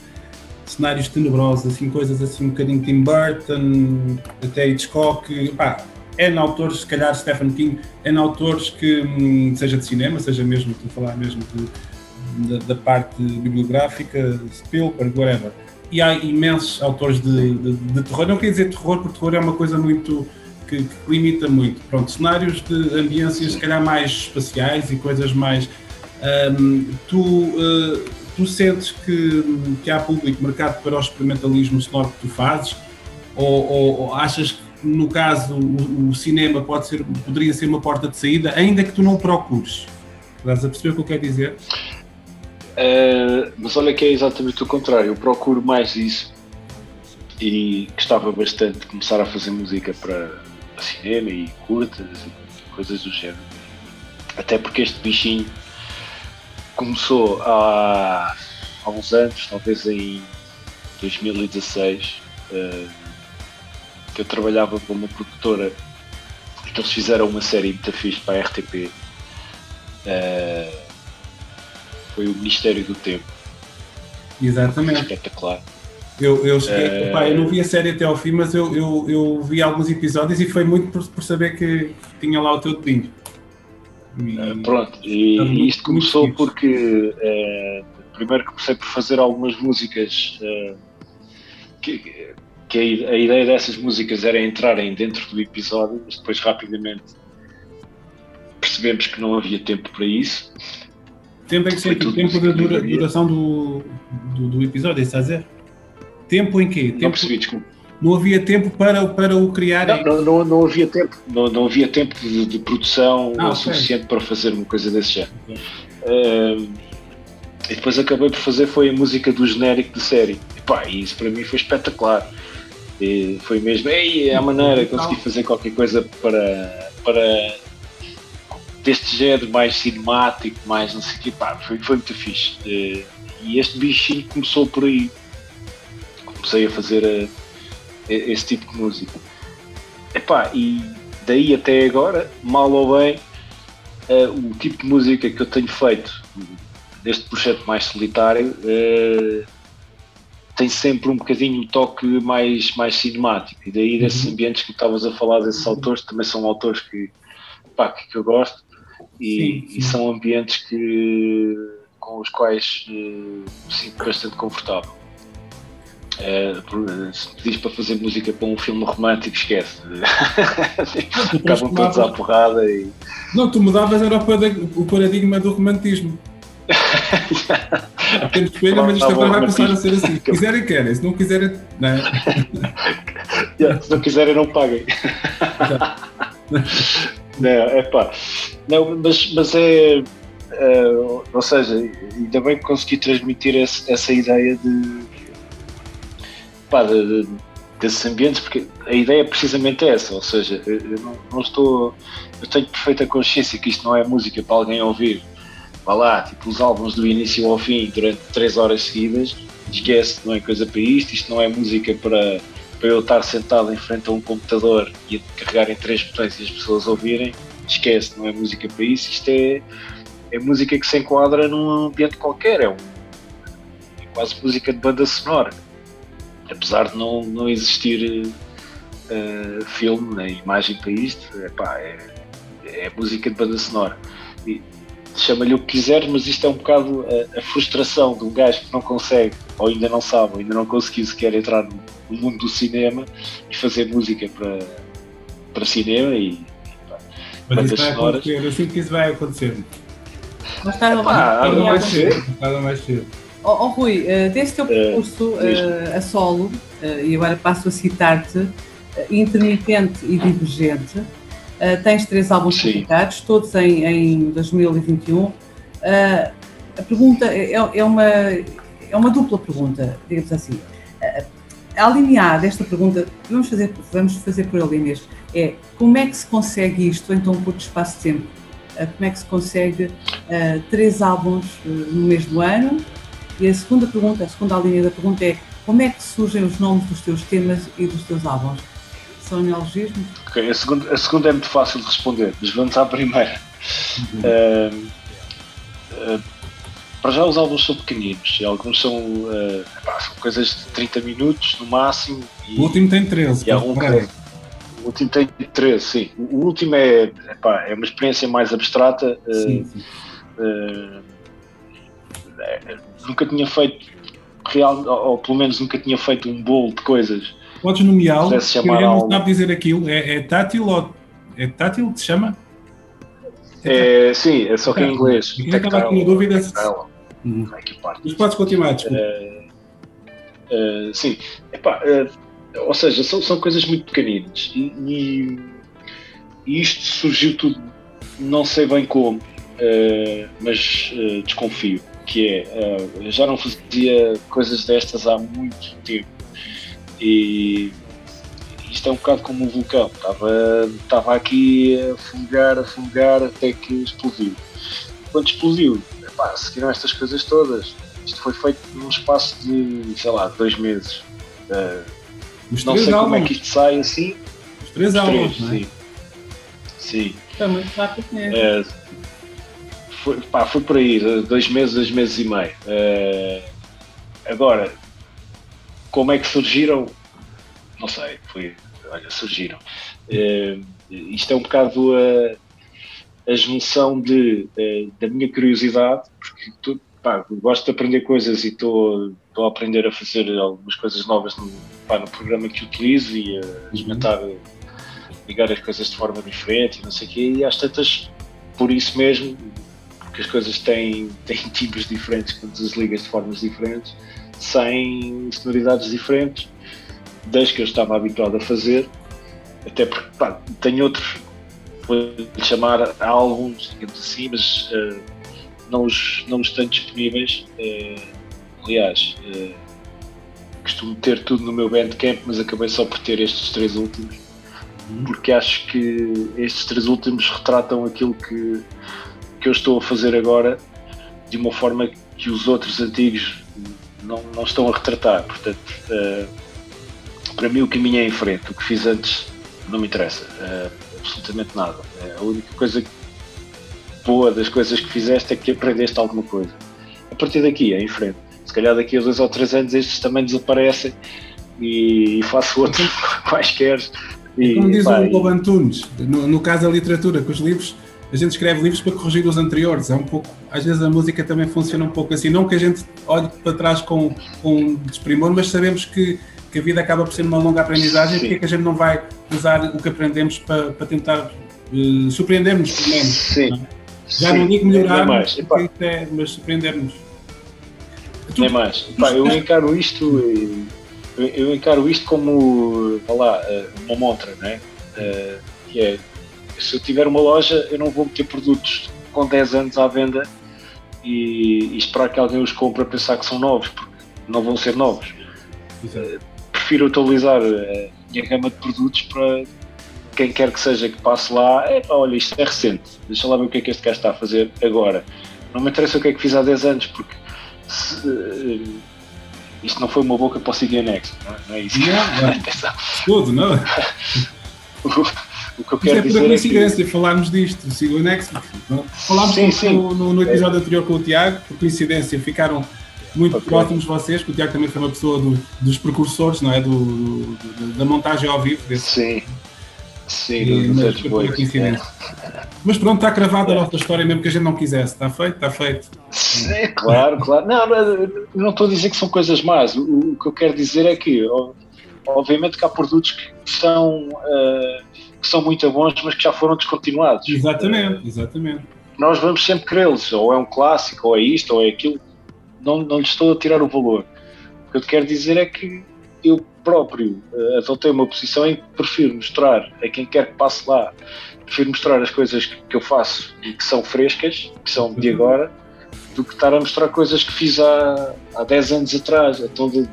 cenários tenebrosos, assim, coisas assim um bocadinho Tim Burton, até Hitchcock, epá, é autores, se calhar Stephen King, é autores que, hum, seja de cinema, seja mesmo, tu falar mesmo de, da, da parte bibliográfica, Spielberg, whatever e há imensos autores de, de, de, terror. Não quer dizer terror, porque terror é uma coisa muito que, que limita muito. Pronto, cenários de ambiências, se calhar mais espaciais e coisas mais. Um, tu, uh, tu sentes que, que há público mercado para o experimentalismo sonoro que tu fazes? Ou, ou, ou achas que, no caso, o, o, cinema pode ser, poderia ser uma porta de saída, ainda que tu não procures? Estás a perceber o que eu quero dizer? Uh, mas olha que é exatamente o contrário, eu procuro mais isso e gostava bastante de começar a fazer música para, cinema e curtas e coisas do género. Até porque este bichinho começou há, há uns anos, talvez em 2016, uh, eu trabalhava para uma produtora e que eles fizeram uma série muito fixe para a RTP. Uh, eh, foi o Ministério do Tempo. Exatamente. Espetacular. Eu, eu, cheguei, uh... eu não vi a série até ao fim, mas eu, eu, eu vi alguns episódios e foi muito por, por saber que tinha lá o teu dedinho. Uh, pronto, e, e isto começou porque uh, primeiro comecei por fazer algumas músicas que, que a, a, ideia dessas músicas era entrarem dentro do episódio, mas depois rapidamente percebemos que não havia tempo para isso Tempo em que ser tempo de dura, duração do, do, do episódio, está a dizer? Tempo em quê? Tempo, não percebi, desculpa. Não havia tempo para, para o criar? Não, não, não, não havia tempo. Não, não havia tempo de, de produção ah, suficiente para fazer uma coisa desse género. Okay. Uh, e depois acabei por fazer foi a música do genérico de série. E pá, isso para mim foi espetacular. E foi mesmo, ei, é a maneira, consegui fazer qualquer coisa para, para deste género mais cinemático, mais não sei o que, pá, foi, foi muito fixe. Eh, e este bichinho começou por aí. Comecei a fazer a, eh, a, esse tipo de música. Epá, e daí até agora, mal ou bem, uh, o tipo de música que eu tenho feito neste projeto mais solitário uh, tem sempre um bocadinho um toque mais, mais cinemático. E daí desses uhum. ambientes que estavas a falar, desses autores, também são autores que, pá, que eu gosto e, sim, sim. e são ambientes que, com os quais uh, me sinto bastante confortável. Uh, se me pedis para fazer música para um filme romântico, esquece. <laughs> Acabam todos à porrada e. Não, tu mudavas era o paradigma do romantismo. Temos espelho, mas isto agora vai passar a ser assim. Se quiserem, querem. Se não quiserem, não é? yeah, se não quiserem, não paguem. não, é pá. Não, mas, mas é. Uh, ou seja, ainda bem que consegui transmitir esse, essa ideia de, pá, de, de, desses ambientes, porque a ideia é precisamente essa, ou seja, eu não, não, estou, eu tenho perfeita consciência que isto não é música para alguém ouvir, vá lá, tipo os álbuns do início ao fim durante três horas seguidas, esquece, não é coisa para isto, isto não é música para, para eu estar sentado em frente a um computador e carregar em três botões e as pessoas ouvirem, esquece, não é música para isso, isto é é música que se enquadra num ambiente qualquer, é, um, é quase música de banda sonora. Apesar de não, não existir uh, filme nem imagem para isto, epá, é, é música de banda sonora. Chama-lhe o que quiser, mas isto é um bocado a, a, frustração de um gajo que não consegue, ou ainda não sabe, ou ainda não conseguiu sequer entrar no, no mundo do cinema e fazer música para, para cinema e, mas isso vai acontecer, eu sinto que isso vai acontecer. Mais tarde ou mais cedo. mais cedo. Oh, oh, Rui, uh, desse teu é, percurso uh, a solo, uh, e agora passo a citar-te, intermitente e divergente, tens três álbuns publicados, todos em, em 2021. a pergunta é, é, uma, é uma dupla pergunta, digamos assim. a alinear desta pergunta, vamos fazer, vamos fazer por ali mesmo, é como é que se consegue isto em tão curto espaço de tempo? como é que se consegue uh, três álbuns uh, no mês do ano. E a segunda pergunta, a segunda linha da pergunta é como é que surgem os nomes dos teus temas e dos teus álbuns? São neologismos? Ok, a segunda, a segunda é muito fácil de responder, mas vamos à primeira. Uhum. Uh, para já os álbuns são pequeninos, alguns são, são, coisas de 30 minutos no máximo. E, o último tem 13. E há um o último tem 13, sim. O último é, epá, é uma experiência mais abstrata. Eh, sim, sim. Uh, uh, nunca tinha feito real, ou, pelo menos nunca tinha feito um bolo de coisas. Podes nomeá-lo? Eu não sabe dizer aquilo. É, é, tátil ou é tátil que se chama? É, é sim, é só que em inglês. Eu estava com uma dúvida. Uhum. Mas podes continuar, desculpa. Uh, sim, epá, uh, ou seja, são, são coisas muito pequeninas e, e, e isto surgiu tudo, não sei bem como, mas desconfio, que é, já não fazia coisas destas há muito tempo e isto é um bocado como um vulcão, estava, estava aqui a fungar, a fungar até que explodiu. Quando explodiu, epá, seguiram estas coisas todas. Isto foi feito num espaço de, sei lá, dois meses. Uh, os não sei álbuns. como é que isto sai assim. Os três Os álbuns, três, sim. Sim. Foi muito rápido mesmo. É, foi, pá, foi por aí, dois meses, dois meses e meio. É, agora, como é que surgiram? Não sei, foi, olha, surgiram. É, isto é um bocado a, a junção de, de, da minha curiosidade, porque tu, pá, gosto de aprender coisas e estou a aprender a fazer algumas coisas novas no, pá, no programa que utilizo e a uhum. experimentar ligar as coisas de forma diferente e não sei o quê, e às tantas, por isso mesmo, porque as coisas têm, <laughs> têm timbres diferentes quando as ligas de formas diferentes, sem sonoridades diferentes das que eu estava habituado a fazer, até porque pá, tenho outros, vou-lhe chamar álbuns, digamos assim, mas uh, não, os, não os tenho disponíveis. Uh, aliás, uh, costumo ter tudo no meu Bandcamp, mas acabei só por ter estes três últimos, porque acho que estes três últimos retratam aquilo que, que eu estou a fazer agora de uma forma que os outros antigos não, não estão a retratar. Portanto, uh, para mim o caminho é em frente. O que fiz antes não me interessa, uh, absolutamente nada. Uh, a única coisa boa das coisas que fizeste é que aprendeste alguma coisa. A partir daqui é em frente se calhar daqui a dois ou três anos estes também desaparecem e, faço outros <laughs> quaisquer. E, Como diz pá, o Bob Antunes, no, no caso da literatura, com os livros, a gente escreve livros para corrigir os anteriores. É um pouco, às vezes a música também funciona um pouco assim. Não que a gente olhe para trás com, com desprimor, mas sabemos que, que a vida acaba por ser uma longa aprendizagem. Porque é que a gente não vai usar o que aprendemos para, para tentar uh, surpreender-nos, pelo menos? Sim. Não é? Já Sim. não digo melhorar, mas, é, mas surpreender-nos. tu... Nem mais. Pá, eu encaro isto. Eu, encaro isto como lá, uma montra, né? Uh, que é se eu tiver uma loja, eu não vou meter produtos com 10 anos à venda e, e esperar que alguém os compre a pensar que são novos, porque não vão ser novos. Uh, prefiro atualizar a minha gama de produtos para quem quer que seja que passe lá, é olha, isto é recente, deixa lá ver o que é que este gajo está a fazer agora. Não me interessa o que é que fiz há 10 anos, porque se, uh, isto não foi uma boca para o CD Next, não é, não é isso? Não, não. <laughs> Não? <laughs> <laughs> o que eu quero é dizer por coincidência é que... falarmos disto, o Next. Falámos sim, sim. No, no, episódio anterior com o Tiago, por coincidência ficaram muito okay. próximos vocês, que o Tiago também foi uma pessoa do, dos precursores, não é? Do, do, da montagem ao vivo. Desse. Sim. Sim, e, mas, coincidência. É. Mas pronto, está cravada a nossa história, mesmo que a gente não quisesse. Está feito? Está feito. Sim, claro, claro. Não, não estou a dizer que são coisas más. O, o, que eu quero dizer é que, obviamente, que há produtos que são, uh, que são muito bons, mas que já foram descontinuados. Exatamente, exatamente. Nós vamos sempre querê-los, ou é um clássico, ou é isto, ou é aquilo. Não, não lhes estou a tirar o valor. O que eu quero dizer é que eu próprio uh, adotei uma posição em que prefiro mostrar a quem quer que passe lá, prefiro mostrar as coisas que, que eu faço e que são frescas, que são de agora, do que estar a mostrar coisas que fiz há, há 10 anos atrás. Então, de,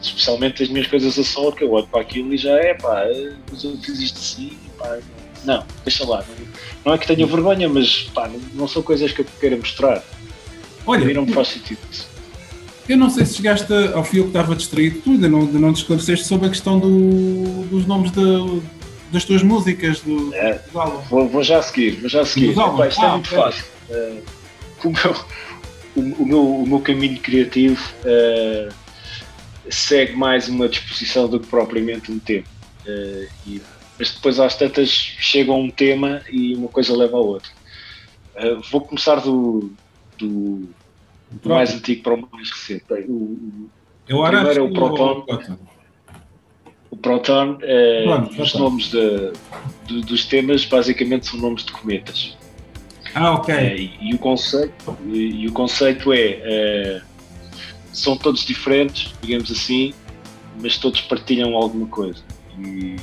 especialmente as minhas coisas a som, que eu olho para aquilo e já é pá, mas eu fiz isto assim, pá, não, deixa lá. Não, não é que tenha vergonha, mas pá, não, não são coisas que eu queira mostrar. Olha, não me faz sentido isso. Eu não sei se chegaste ao fio que estava distraído, tu ainda não, não te esclareceste sobre a questão do, dos nomes de, das tuas músicas do, é. Vou, vou, já seguir, vou já seguir. Epá, isto é ah, é muito okay. fácil. Uh, o, meu, o, o, meu, o meu caminho criativo uh, segue mais uma disposição do que propriamente um tema. Uh, e, mas depois às tantas chega um tema e uma coisa leva a outra. vou começar do, do do mais antigo para o mais recente. O, o, Eu primeiro é o Proton. O Proton, é, Pronto, os nomes de, de, dos temas basicamente são nomes de cometas. Ah, ok. É, e, e, o conceito, e, e, o conceito é, são todos diferentes, digamos assim, mas todos partilham alguma coisa. E,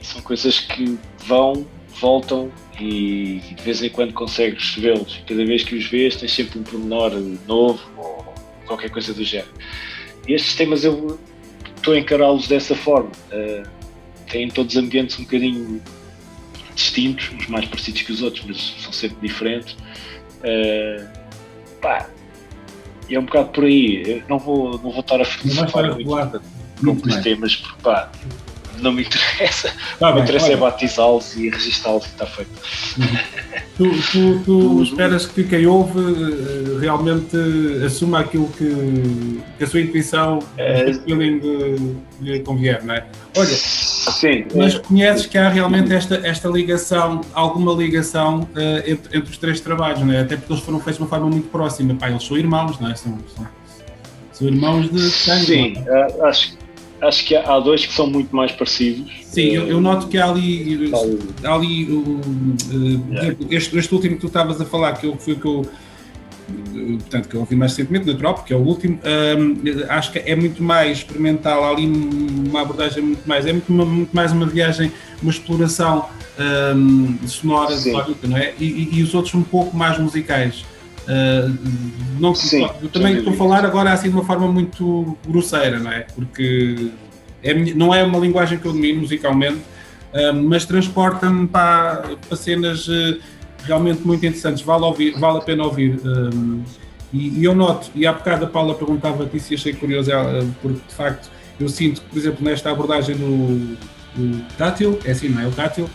são coisas que vão, voltam e de vez em quando consegues vê-los. Cada vez que os vês, tens sempre um pormenor novo ou qualquer coisa do género. E estes temas eu estou a encará-los dessa forma. Uh, têm todos ambientes um bocadinho distintos, uns mais parecidos que os outros, mas são sempre diferentes. Uh, pá, e é um bocado por aí. Eu não vou, não vou estar a filosofar muito, muito dos temas, porque pá, não me interessa. Tá me interessa é batizá-los e registá-los e está feito. Tu, tu, tu esperas que quem ouve eh, realmente assuma aquilo que, que a sua intuição, é... o feeling lhe convier, não é? Olha, Sim, mas é... conheces que há realmente esta, esta ligação, alguma ligação uh, entre, entre, os três trabalhos, não é? Até porque eles foram feitos de uma forma muito próxima. Pá, eles são irmãos, não é? São, são, são irmãos de sangue. Sim, uh, acho que acho que há dois que são muito mais parecidos. Sim, eu, eu noto que há ali, há ali uh, yeah. este, este, último que tu estavas a falar, que eu, foi que eu, portanto, que eu ouvi mais recentemente, natural, porque é o último, acho que é muito mais experimental, há ali uma abordagem muito mais, é muito, muito mais uma viagem, uma exploração um, sonora, sónica, não é? E, e, os outros um pouco mais musicais. Uh, não, Sim, eu também estou a falar agora assim de uma forma muito grosseira, não é? Porque é, não é uma linguagem que eu domino musicalmente, uh, mas transporta-me para, para cenas uh, realmente muito interessantes. Vale, ouvir, vale a pena ouvir. E, e, eu noto, e há bocado a Paula perguntava-te isso e achei curioso, porque de facto eu sinto que, por exemplo, nesta abordagem do, do tátil, é assim, não é? O tátil.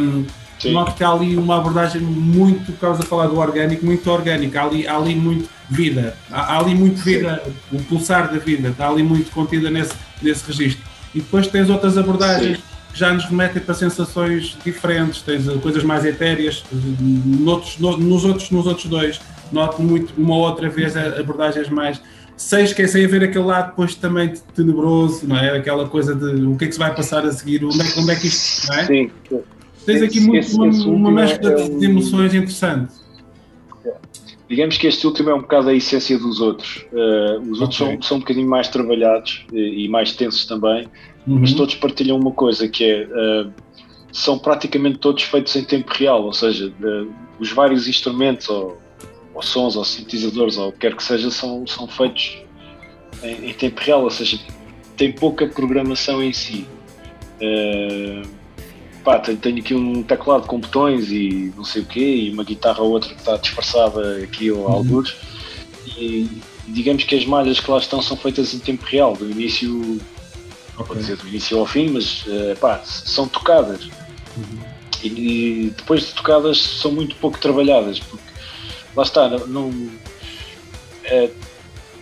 Um, Sim. Noto que há ali uma abordagem muito, por causa de falar do orgânico, muito orgânica, há ali, há ali muito vida, há, há ali muito vida, Sim. o pulsar da vida, está ali muito contida nesse, nesse registro. E depois tens outras abordagens Sim. que já nos remetem para sensações diferentes, tens eh, coisas mais etéreas, noutros, no, nos, outros, nos outros dois, noto muito, uma outra vez, abordagens mais sem esquecer a ver aquele lado depois também tenebroso, não é? Aquela coisa de o que é que se vai passar a seguir, onde é, onde é que isto, não é? Sim tens aqui muito, esse, uma, esse uma mescla é, de emoções interessante. digamos que este último é um bocado a essência dos outros. Uh, os outros Ok. são, são um bocadinho mais trabalhados e, e mais tensos também, Uhum. mas todos partilham uma coisa que é uh, são praticamente todos feitos em tempo real, ou seja, uh, os vários instrumentos ou, ou sons ou sintetizadores ou o que quer que seja são, são feitos em, em tempo real, ou seja, tem pouca programação em si. Uh, pá, tenho, aqui um teclado com botões e não sei o quê, e uma guitarra ou outra que está disfarçada aqui ou alguns. E digamos que as malhas que lá estão são feitas em tempo real, do início, Ok. vou dizer do início ao fim, mas eh, pá, são tocadas. Uhum. E, depois de tocadas são muito pouco trabalhadas, porque lá está, não, não, eh,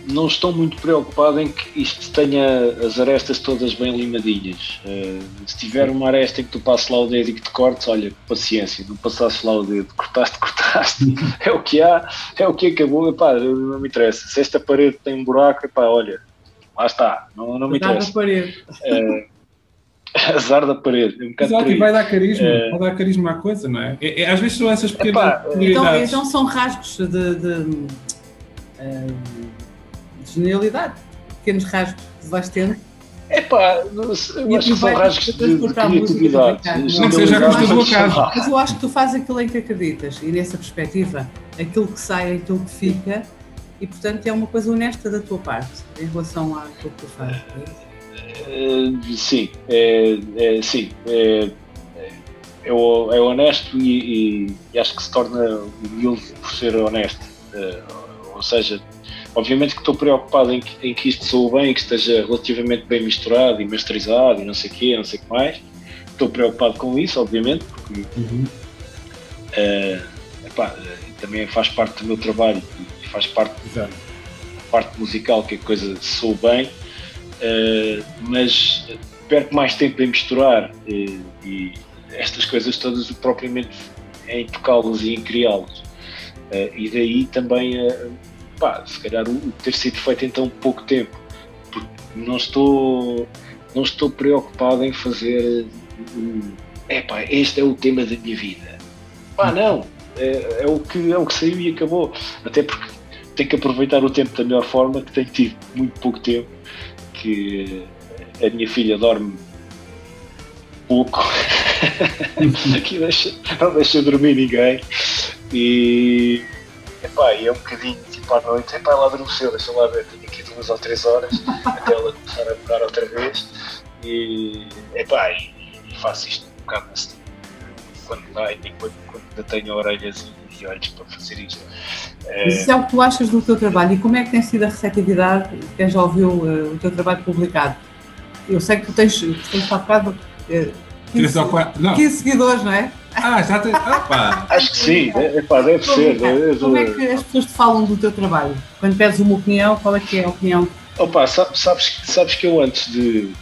não estou muito preocupado em que isto tenha as arestas todas bem limadinhas. Eh, se tiver uma aresta em que tu passes lá o dedo e que te cortes, olha, paciência, não passaste lá o dedo, cortaste, <laughs> cortaste, é o que há, é o que acabou, epá, não me interessa. Se esta parede tem um buraco, epá, olha, lá está, não, não me interessa. da parede. Eh, <laughs> azar da parede, um bocado Exato, e vai dar carisma, É. vai dar carisma à coisa, não é? É- é- às vezes são essas pequenas Epá, Então, então são rasgos de, de, eh, de genialidade, pequenos rasgos que vais tendo. Epá, não sei, eu acho que são rasgos de, de criatividade. que seja a custa do acaso. Mas eu acho que tu fazes aquilo em que acreditas e nessa perspectiva, aquilo que sai é aquilo que fica e, portanto, é uma coisa honesta da tua parte em relação àquilo que tu fazes. Eh, sim, é, é, sim. É, é, o- é honesto e, e- e acho que se torna humilde por ser honesto. Eh, ou seja, obviamente que estou preocupado em que, em que isto soe bem, que esteja relativamente bem misturado e masterizado e não sei o quê, não sei o que mais. Estou preocupado com isso, obviamente, porque Uhum. eh, epá, eh, também faz parte do meu trabalho e faz parte Exato. parte musical que a coisa soou bem, eh, mas perco mais tempo em misturar eh, e estas coisas todas propriamente em tocá-las e em criá-las. Eh, e daí também, pá, se calhar o, ter sido feito em tão pouco tempo, porque não estou, não estou preocupado em fazer, é pá, este é o tema da minha vida. Pá, não, é, é o que, é o que saiu e acabou. Até porque tenho que aproveitar o tempo da melhor forma, que tenho tido muito pouco tempo, que a minha filha dorme pouco, <laughs> aqui deixa, não deixa dormir ninguém e, epá, e é um bocadinho tipo à noite, epá, ela adormeceu, deixa lá ver, tenho aqui duas ou três horas até ela começar a pegar outra vez e, epá, e, e faço isto um bocado assim, quando dá e quando, tenho orelhas e, e olhos para fazer isto. Mas isso é o que tu achas do teu trabalho e como é que tem sido a receptividade de quem já ouviu eh, o teu trabalho publicado? Eu sei que tu tens, tu tens faltado uh, Três ou quatro. Não. 15 seguidores, não é? Ah, já tem. Opa! Acho que sim, é, epá, deve ser. é- é- Como é que as pessoas te falam do teu trabalho? Quando pedes uma opinião, qual é que é a opinião? Opa, sa- sabes, sabes que eu antes de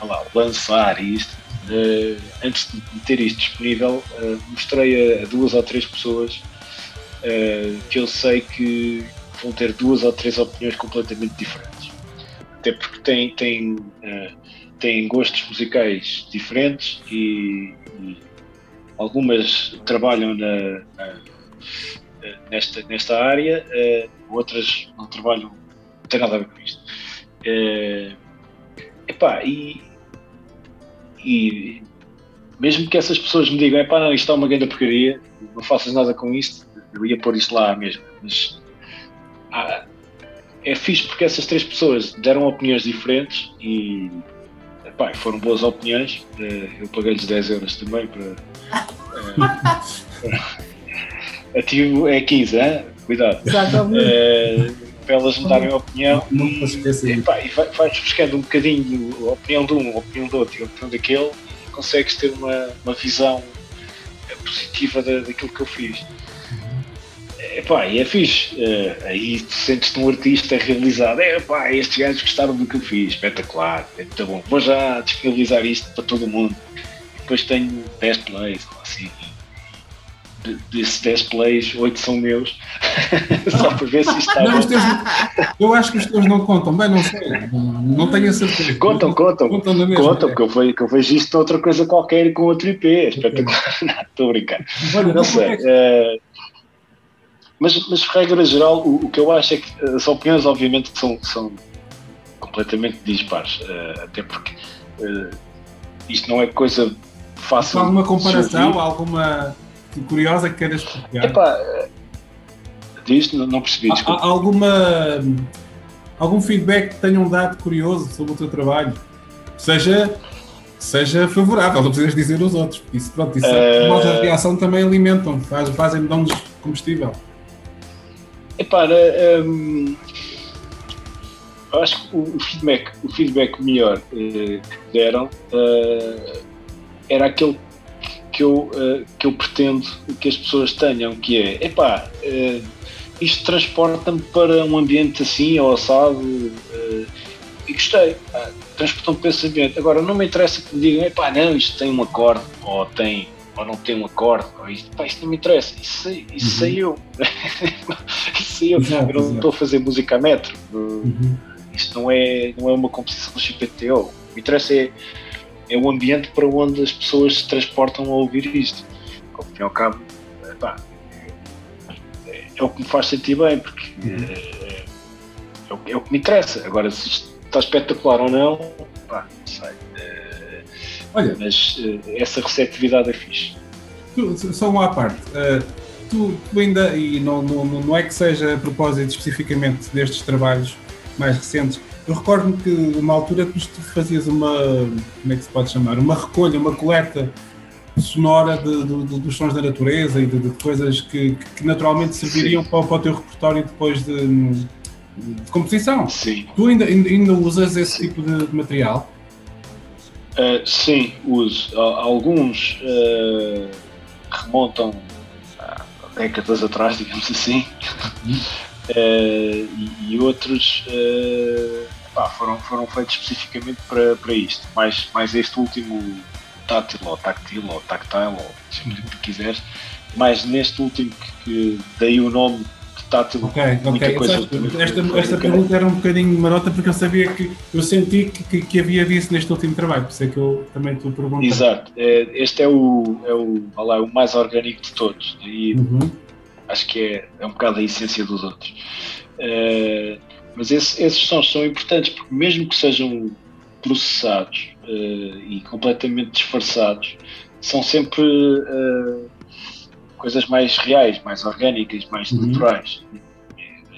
lá, lançar isto, eh, antes de ter isto disponível, eh, mostrei a, duas ou três pessoas eh, que eu sei que vão ter duas ou três opiniões completamente diferentes. Até porque têm, têm, têm gostos musicais diferentes e, e algumas trabalham na, na- nesta, nesta área, eh, outras não trabalham, não tem nada a ver com isto. Eh, epá, e, e mesmo que essas pessoas me digam, epá, não, isto é uma grande porcaria, não faças nada com isto, eu ia pôr isto lá mesmo. Mas ah, é fixe porque essas três pessoas deram opiniões diferentes e epá, foram boas opiniões. Eh, Eu paguei-lhes 10 euros também para. eh, <laughs> Ativo é 15, hein? cuidado. Exatamente. Eh, para elas me darem a opinião Não. Epá, e vai- vais buscando um bocadinho a opinião de um, a opinião do outro e a opinião daquele e consegues ter uma, uma visão positiva da, daquilo que eu fiz. Epá, e é fixe. Eh, aí sentes-te um artista realizado. Epá, estes gajos gostaram do que eu fiz. Espetacular, é muito bom. Vou já disponibilizar isto para todo mundo. E depois tenho 10 plays, ou assim. De- Desses 10 plays, 8 são meus. <laughs> Só para ver se isto está Não, bom. eu acho que os teus não contam. Bem, não sei. Não, não tenho a certeza. Contam, contam. Contam na mesma. Conta, é. porque eu vejo, que eu vejo isto outra coisa qualquer com outro IP. É espetacular. <laughs> Estou a brincar. Olha, Não sei. é eh, mas, mas regra geral, o, o, que eu acho é que as opiniões, obviamente, são, são completamente dispares, uh, até porque uh, isto não é coisa fácil. Alguma comparação, alguma curiosa que queiras explicar? Epá, diz, não, não percebi, desculpa. Alguma, algum feedback que tenham dado curioso sobre o teu trabalho? Seja seja favorável, não precisas dizer os outros. Isso, pronto, isso uh... a de reação também alimentam, faz, fazem dão-nos combustível. Epá, um, acho que o feedback, o feedback melhor uh, que deram uh, era aquele que eu, uh, que eu pretendo que as pessoas tenham, que é, epá, uh, isto transporta-me para um ambiente assim, ou assado, e gostei, transportam-me para esse ambiente. Agora, não me interessa que me digam, epá, não, isto tem um acorde, ou tem ou não tem um acorde, ou isto, pá, não me interessa, isso, isso uhum. sei eu. <laughs> isso sei eu. Exato, eu não estou a fazer música a metro. Uhum. Isto não é, não é uma composição do XPTO. O que me interessa é, é o ambiente para onde as pessoas se transportam a ouvir isto. Ao fim e ao cabo, pá, é, é, o que me faz sentir bem, porque uhum. é, é, o, é, o, que me interessa. Agora, se isto está espetacular ou não, pá, não sei. Olha, mas é, essa receptividade é fixe. Tu, só uma à parte. Uh, tu, tu, ainda, e não, não, não é que seja a propósito especificamente destes trabalhos, mais recentes. Eu recordo-me que uma altura tu fazias uma, como é que se pode chamar, uma recolha, uma coleta sonora de, de, de, dos sons da natureza e de, coisas que, que naturalmente serviriam para, para, o teu repertório depois de, composição. Sim. Tu ainda, ainda usas esse tipo de, material? Uh, sim, uso. Alguns uh, remontam a décadas atrás, <laughs> digamos assim. Uh, e, e, outros pá, foram, foram feitos especificamente para, para isto, mais, mais este último tátil ou táctil ou tactile ou sempre que quiseres, mais neste último que, que dei o nome de tátil. Ok, ok. Coisa, esta, esta pergunta era um bocadinho marota porque eu sabia que eu senti que, que, que havia disso neste último trabalho, por isso é que eu também estou perguntando. Exato, é, este é o, é o, lá, o mais orgânico de todos. E, uhum acho que é, é um bocado a essência dos outros. Uh, mas esse, esses sons são importantes porque, mesmo que sejam processados uh, e completamente disfarçados, são sempre uh, coisas mais reais, mais orgânicas, mais uhum. naturais.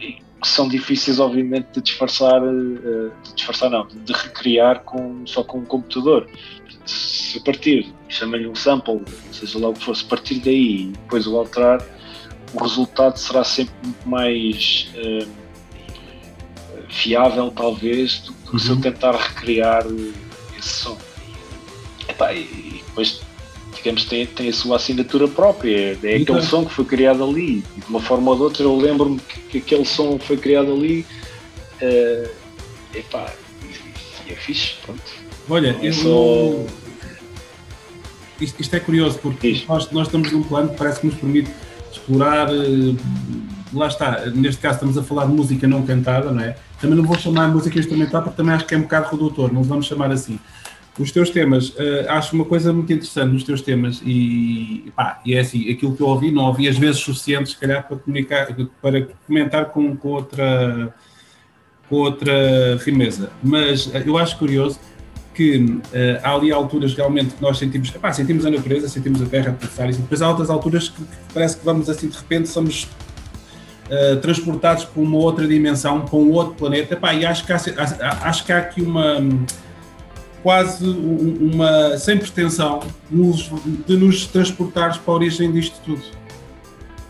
E, que são difíceis, obviamente, de disfarçar, de disfarçar não, de recriar com, só com um computador. Se partir, chama-lhe um sample, seja lá o que for, se partir daí e depois o alterar, o resultado será sempre muito mais uh, fiável, talvez, do que uhum. se eu uhum. tentar recriar esse som. Epá, e depois, digamos, tem, tem a sua assinatura própria. É aquele então. som que foi criado ali. De uma forma ou de outra, eu lembro-me que, que, aquele som foi criado ali. Uh, epá, e, e é fixe, pronto. Olha, é eu, só... isto, isto, é curioso porque nós, nós estamos num plano que parece que nos permite explorar. Eh, lá está, neste caso estamos a falar de música não cantada, não é? Também não vou chamar música instrumental porque também acho que é um bocado redutor, não vamos chamar assim. Os teus temas, uh, acho uma coisa muito interessante nos teus temas e, pá, e é assim, aquilo que eu ouvi, não ouvi as vezes suficientes, se calhar, para, comunicar, para comentar com, com, outra, com outra firmeza. Mas uh, eu acho curioso que uh, há ali alturas realmente que nós sentimos, sentimos a natureza, sentimos a terra pulsar, e depois há outras alturas que, que, parece que vamos assim de repente somos uh, transportados para uma outra dimensão, para um outro planeta, e acho que há, acho que há aqui uma quase uma sem pretensão de nos transportares para a origem disto tudo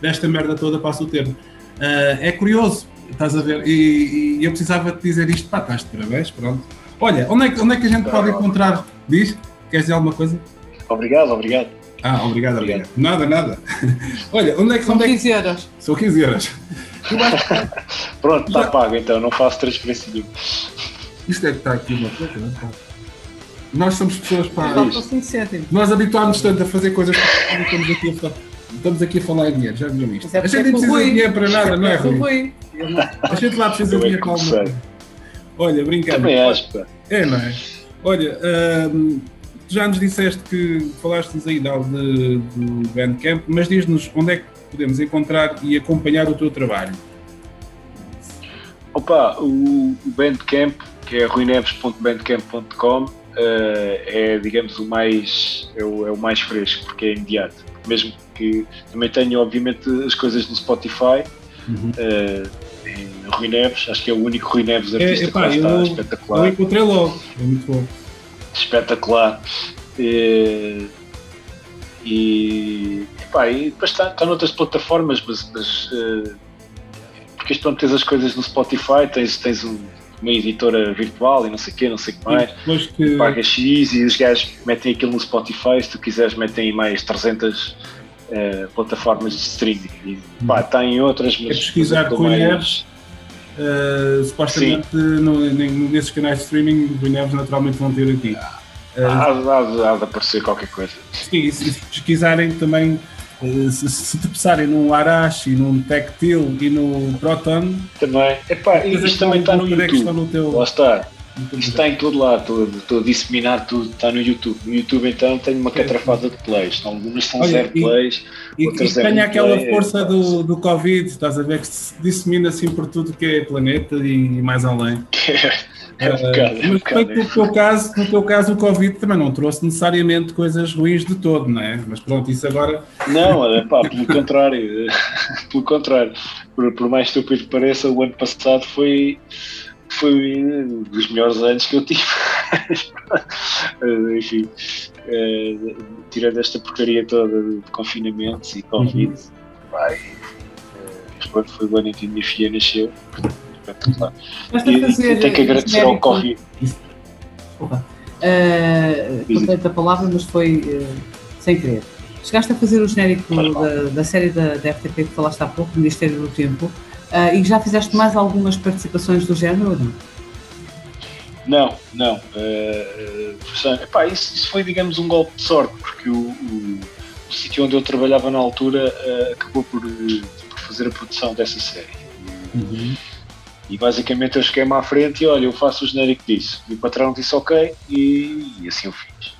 desta merda toda passa o termo uh, é curioso estás a ver e, e eu precisava te dizer isto pá, estás de parabéns, pronto Olha, onde é, que, onde é que a gente pode encontrar? Diz? Queres dizer alguma coisa? Obrigado, obrigado. Ah, obrigado, obrigado. Nada, nada. <laughs> Olha, onde é que são? São 15 euros. São 15 euros. <laughs> Pronto, está pago então, não faço transferência nenhuma. Isto é que está aqui uma coisa, não é? Nós somos pessoas para. Nós habituámos tanto a fazer coisas que estamos aqui a falar. Estamos aqui a falar em dinheiro, já viram isto? É a gente não precisa de dinheiro para nada, não é, Rui? A gente lá precisa de dinheiro para alguma coisa. Olha, brincando. Também acho, pá. É, não é? Olha, hum, já nos disseste que falaste-nos aí de, do Bandcamp, mas diz-nos onde é que podemos encontrar e acompanhar o teu trabalho? Opa, o, Bandcamp, que é ruineves.bandcamp.com, é, digamos, o mais, é o, é o mais fresco, porque é imediato. Mesmo que também tenho, obviamente, as coisas no Spotify, Uhum. uh, em Rui Neves, acho que é o único Rui Neves artista É, epá, que está, eu, eu espetacular. encontrei logo, é muito bom. espetacular. E, e, epá, e depois está, está noutras plataformas, mas, mas eh, porque isto, pronto, tens as coisas no Spotify, tens, tens um- uma editora virtual e não sei o quê, não sei o que mais. Depois que. Pagas X e os gajos metem aquilo no Spotify, se tu quiseres metem mais 300 eh, plataformas de streaming. E, pá, está em outras, mas É pesquisar mas também- Neves. uh, supostamente no, nesses canais de streaming, Rui Neves naturalmente vão ter aqui. Uh, Há, há- há de aparecer qualquer coisa. sim, se pesquisarem também, se, se tropeçarem num Arashi, num Tectil e no Proton, Também, epá, e é isto que também está no YouTube. no teu. Lá está. no Isto está em todo lado, estou, a disseminar tudo, está no YouTube. No YouTube então tenho uma catrafada de plays, algumas são Olha, zero e- plays, E, outras e é muito aquela é- força do, do Covid, estás a ver que se dissemina assim por tudo que é planeta e mais além. <laughs> é é mas no teu, caso, no teu caso o Covid também não trouxe necessariamente coisas ruins de todo, não é? Mas pronto, isso agora Não, pá, pelo contrário, <laughs> pelo contrário, por, por mais estúpido que pareça, o ano passado foi, foi um dos melhores anos que eu tive. <laughs> Enfim, eh, tirando esta porcaria toda de confinamentos e Covid, pá, e, eh, pronto, foi o ano em que a minha filha nasceu. Espetacular. E, fazer e tenho que agradecer ao genérico- Covid. Desculpa. Uh, a palavra, mas foi uh, sem querer. Chegaste a fazer o genérico da, da série da, da RTP que falaste há pouco, Ministério do Tempo, uh, e já fizeste mais algumas participações do género ou não? Não, não. eh, eh, epá, isso, isso foi, digamos, um golpe de sorte, porque o, o- o sítio onde eu trabalhava na altura eh, acabou por, eh, por fazer a produção dessa série. E basicamente eu cheguei-me à frente e olha, eu faço o genérico disso. E o patrão disse ok e, e assim eu fiz.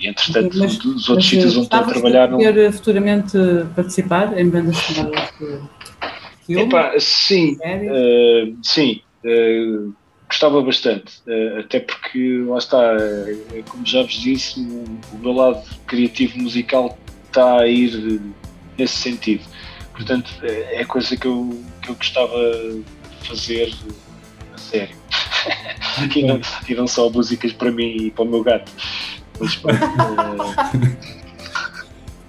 E entretanto, Mas- os outros Mas, sítios onde estou a trabalhar não. poder uh, futuramente participar em bandas sonoras de filme? Epá, sim? Uh, sim, uh, gostava bastante, uh, até porque lá está, como já vos disse, o, o meu lado criativo musical está a ir nesse sentido. Portanto, é coisa que eu, que eu gostava fazer a sério. e, <laughs> não, e não só músicas para mim e para o meu gato. Mas, pronto, <laughs>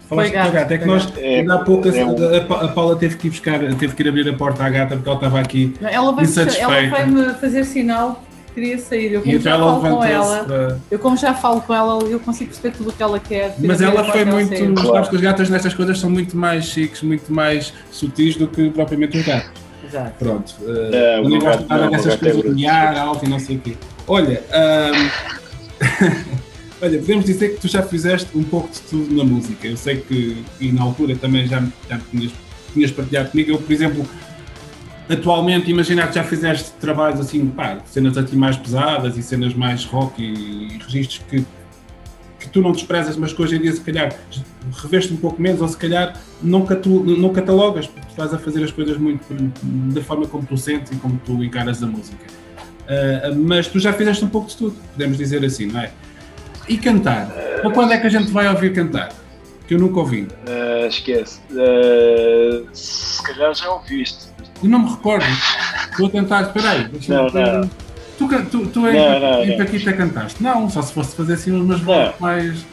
Falaste com a gato, gata, é que nós. É, ainda há pouco, é um- a, Pa- a Paula teve que ir buscar, teve que ir abrir a porta à gata porque ela estava aqui Ela vai, insatisfeita. ela vai me fazer sinal que queria sair. Eu e como então já ela falo com ela, para. eu como já falo com ela, eu consigo perceber tudo o que ela quer. Mas ela foi com muito. Claro. Sabes que as gatas nestas coisas são muito mais chiques, muito mais sutis do que propriamente os gatos. Exato. Pronto. Uh, É, o também meu gosto gato de nada não, dessas é coisas de miar alto e não sei o quê. Olha, <laughs> olha, podemos dizer que tu já fizeste um pouco de tudo na música. Eu sei que, e na altura também já, já me tinhas, tinhas partilhado comigo. Eu, por exemplo, atualmente, imaginar que já fizeste trabalhos assim, pá, cenas aqui mais pesadas e cenas mais rock e, e registros que tu não desprezas, mas que hoje em dia, se calhar, reveste um pouco menos, ou se calhar não, catu, não catalogas, porque tu estás a fazer as coisas muito da forma como tu sentes e como tu encaras a música. Ah, mas tu já fizeste um pouco de tudo, podemos dizer assim, não é? E cantar? Para quando é que a gente vai ouvir cantar? Que eu nunca ouvi. uh, esquece. Uh, se calhar já ouviste. Eu não me recordo. Estou a tentar, espera aí. Não, não. Tu, tu, tu em, Não, não, em não. Paquita cantaste? Não, só se fosse fazer assim umas vozes mais.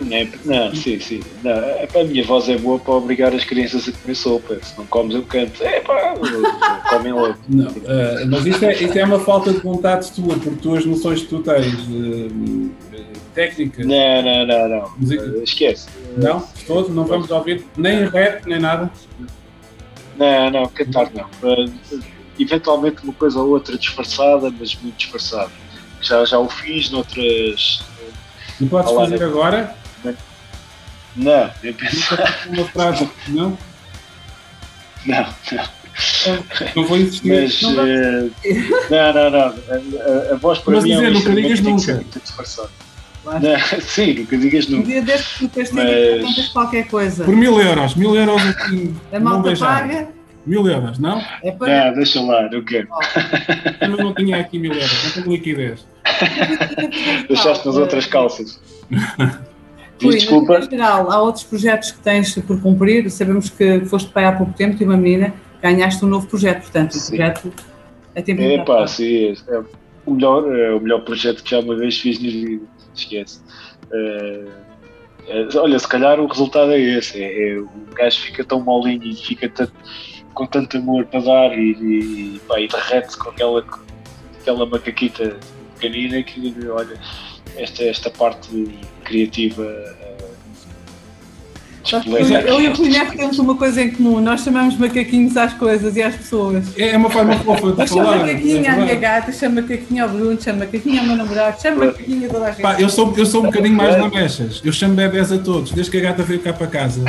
Não, é- não, sim, sim. Não, é, a minha voz é boa para obrigar as crianças a comer sopa. Se não comes, eu canto. É pá, <laughs> comem logo. Não, ah, mas isto é, isto é uma falta de vontade tua, porque tu as noções que tu tens eh, eh, técnicas. Não, não, não, não. Música. Uh, esquece. Não, de todo, não vamos ouvir nem rap, nem nada. Não, não, cantar não. Eventualmente uma coisa ou outra disfarçada, mas muito disfarçada. Já, já o fiz noutras. Não podes Olá, fazer né? agora. Não, eu penso. Uma frase, não? Não, não. Não vou insistir. Mas. Não uh, não, não, não. A, a- a voz para Mas mim é dizer, um nunca digas que que nunca. muito disfarçado. Não, sim, nunca digas Um nunca. dia destes tu tens Mas- qualquer coisa. Por mil euros, mil euros aqui. A não malta paga, Mil euros, não? é para. Não, deixa lá, não quero. Eu não tinha aqui mil euros, não tenho liquidez. <laughs> Deixaste nas outras calças. <laughs> Rui, desculpa. Em geral, há outros projetos que tens por cumprir. Sabemos que foste pai há pouco tempo e uma menina, ganhaste um novo projeto. Portanto, o Sim. projeto é tempo É pá, sim, é, é o melhor, é o melhor projeto que já uma vez fiz na vida. Esquece. É, olha, se calhar o resultado é esse. É, é, o gajo fica tão molinho e fica tanto- com tanto amor para dar e, e, pá, e derrete-se com aquela, aquela macaquita pequenina que, olha, esta, esta parte criativa. é, despleta. Eu e o Neto temos uma coisa em comum. Nós chamamos macaquinhos às coisas e às pessoas. É uma forma fofa de falar. macaquinha à é minha verdade. gata, chamo macaquinha ao Bruno, chamo macaquinha ao meu namorado, chamo macaquinha a toda a gente. Pá, eu sou, eu sou um bocadinho mais lamechas. Eu chamo bebés a todos, desde que a gata veio cá para casa.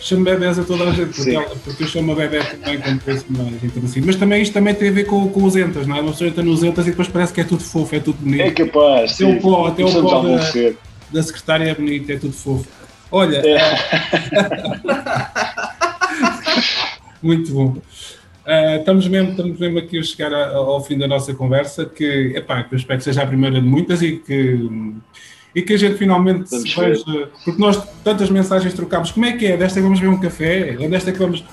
Chamo bebés a toda a gente, porque, ela- porque eu sou uma bebé também penso mais introduzido. Mas também isto também tem a ver com, com os entas, não é? Uma pessoa entra nos entas e depois parece que é tudo fofo, é tudo bonito. É capaz, Até o pó, até o pó a da-. Da secretária é bonito, é tudo fofo. Olha, <laughs> muito bom. Ah, estamos, mesmo, estamos mesmo aqui a chegar a- ao fim da nossa conversa, que, epá, que eu espero que seja a primeira de muitas e que, e que a gente finalmente Vamos se ver. veja, porque nós tantas mensagens trocámos, como é que é? Desta que vamos ver um café? Ou desta que vamos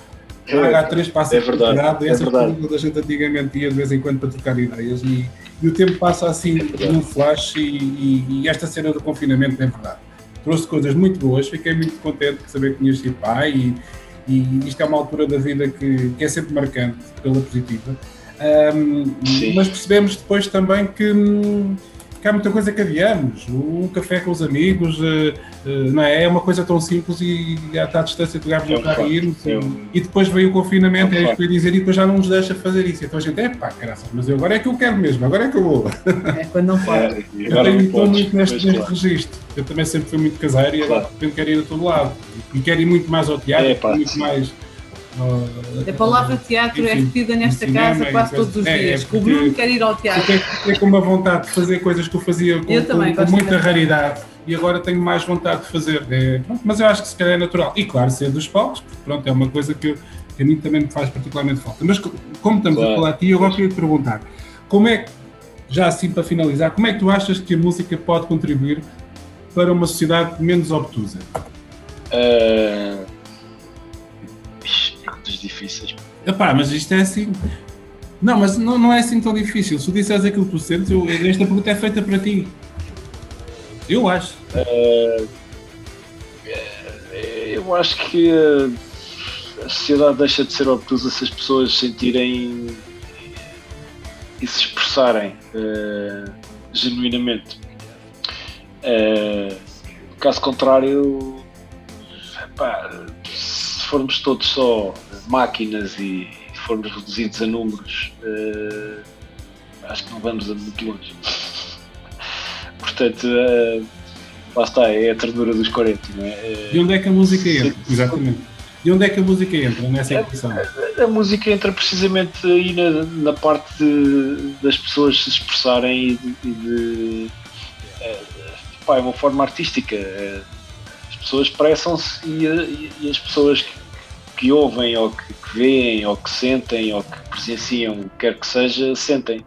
É, pagar três passos é verdade, é verdade. da gente antigamente ia de vez em quando para trocar ideias e, e o tempo passa assim É num flash e, e- e esta cena do confinamento é verdade. Trouxe coisas muito boas, fiquei muito contente de saber que tinhas sido pai e, e isto é uma altura da vida que, que é sempre marcante pela positiva. Sim. mas percebemos depois também que, que há muita coisa que adiamos. Um café com os amigos, eh, eh, não é? É uma coisa tão simples e está à distância de pegarmos É um no carro e irmos. é e- um- E depois veio o confinamento, É um é isso que eu ia dizer, e depois já não nos deixa fazer isso. Então a gente, é pá, graças, mas eu, agora é que eu quero mesmo, agora é que eu vou. É quando não pode. É, Eu tenho, estou muito neste, neste claro. registro. Eu também sempre fui muito caseiro e agora Claro. de repente quero ir a todo lado. E quero ir muito mais ao teatro, É, pá, muito sim. mais. A palavra teatro é Enfim, repetida nesta cinema casa quase todos os é, é dias. que o Bruno quer ir ao teatro. Fiquei, fiquei com uma vontade de fazer coisas que eu fazia com, Eu com- com muita raridade e agora tenho mais vontade de fazer. É, pronto, mas eu acho que se calhar é natural. E claro, ser dos palcos, porque, pronto, é uma coisa que, que a mim também me faz particularmente falta. Mas co- como estamos a Claro. falar a ti, eu agora queria te perguntar: como é que, já assim para finalizar, como é que tu achas que a música pode contribuir para uma sociedade menos obtusa? Perguntas difíceis. Epá, mas isto é assim. Não, mas não, não é assim tão difícil. Se tu disseres aquilo que tu sentes, eu- esta pergunta é feita para ti. Eu acho. Ah, eu acho que a sociedade deixa de ser obtusa se as pessoas sentirem e se expressarem ah, genuinamente. Ah, caso contrário, epá, se formos todos só máquinas e formos reduzidos a números, ah, acho que não vamos a muito longe. <laughs> Portanto, ah, lá está, é a ternura dos 40, não é? E onde é que a música entra? Sim. Exatamente. E onde é que a música entra nessa equação? A música entra precisamente aí na, na parte de- das pessoas se expressarem e de. De eh, pá, é uma forma artística. eh, As pessoas expressam-se e, a- e- e as pessoas que, que ouvem, ou que, que veem, ou que sentem, ou que presenciam, o que quer que seja, sentem.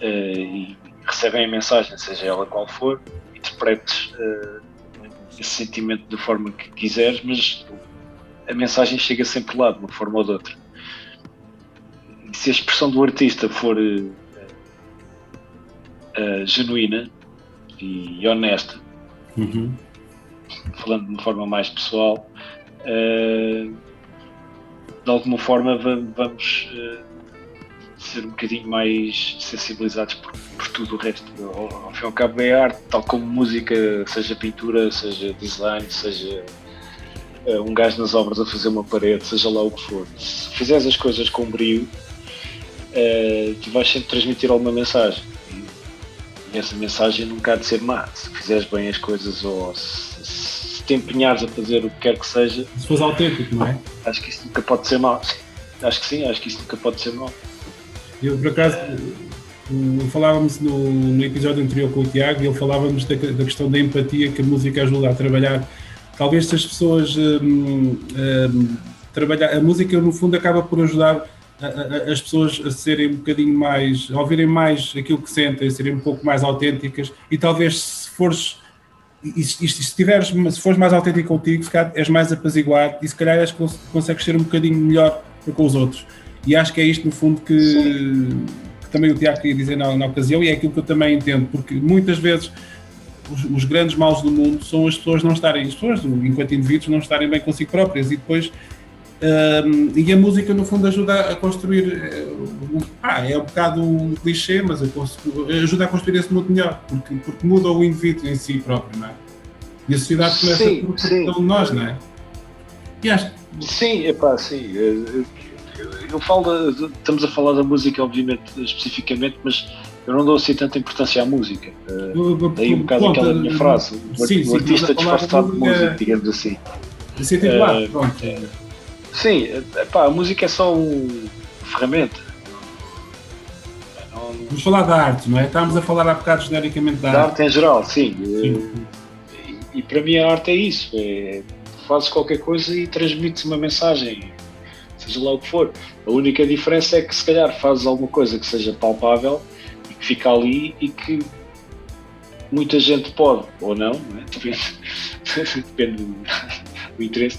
Eh, e recebem a mensagem, seja ela qual for, interpretes eh, esse sentimento da forma que quiseres, mas a mensagem chega sempre lá, de uma forma ou de outra. E se a expressão do artista for eh, eh, genuína e honesta, Uhum. falando de uma forma mais pessoal, eh, de alguma forma va- vamos eh, ser um bocadinho mais sensibilizados por, por tudo o resto. Ao, ao fim e ao cabo é arte, tal como música, seja pintura, seja design, seja eh, um gajo nas obras a fazer uma parede, seja lá o que for. Se fizeres as coisas com brio, eh, tu vais sempre transmitir alguma mensagem. E, essa mensagem nunca há de ser má. Se fizeres bem as coisas ou se te empenhares a fazer o que quer que seja, Se fosse autêntico, não é? acho que isso nunca pode ser mau. Acho que sim, acho que isso nunca pode ser mau. Eu, por acaso, falávamos no, no, episódio anterior com o Tiago e ele falávamos da, da, questão da empatia que a música ajuda a trabalhar. Talvez se as pessoas um, um, trabalhar, a música no fundo acaba por ajudar a, a, as pessoas a serem um bocadinho mais, a ouvirem mais aquilo que sentem, a serem um pouco mais autênticas e talvez se fores e, e, se, tiveres, se fores mais autêntico contigo, se és mais apaziguado e se calhar és, consegues ser um bocadinho melhor com os outros. E acho que é isto, no fundo, que, que também o Tiago queria dizer na, na, ocasião, e é aquilo que eu também entendo, porque muitas vezes os, os, grandes maus do mundo são as pessoas não estarem, as pessoas, enquanto indivíduos, não estarem bem consigo próprias, e depois. Um, e a música, no fundo, ajuda a construir. Ah, é um bocado um clichê, mas ajuda a construir esse mundo melhor, porque, porque muda o indivíduo em si próprio, não é? E a sociedade começa sim, por, por nós, não é? E acho... Sim, é pá, sim eu falo, de, estamos a falar da música, obviamente, especificamente, mas eu não dou assim tanta importância à música. Uh, daí um bocado aquela minha frase, o, sim, o artista disfarçado de música, digamos assim. Uh, pronto. Sim, epá, a música é só uma ferramenta. Vamos falar da arte, não é? Estávamos a falar há bocado genericamente da, da arte. arte em geral, sim. sim. E, e, para mim a arte é isso. É, fazes qualquer coisa e transmites uma mensagem seja lá o que for. A única diferença é que se calhar fazes alguma coisa que seja palpável e que fica ali e que muita gente pode, ou não, não é? depende, <laughs> depende do, <laughs> interesse,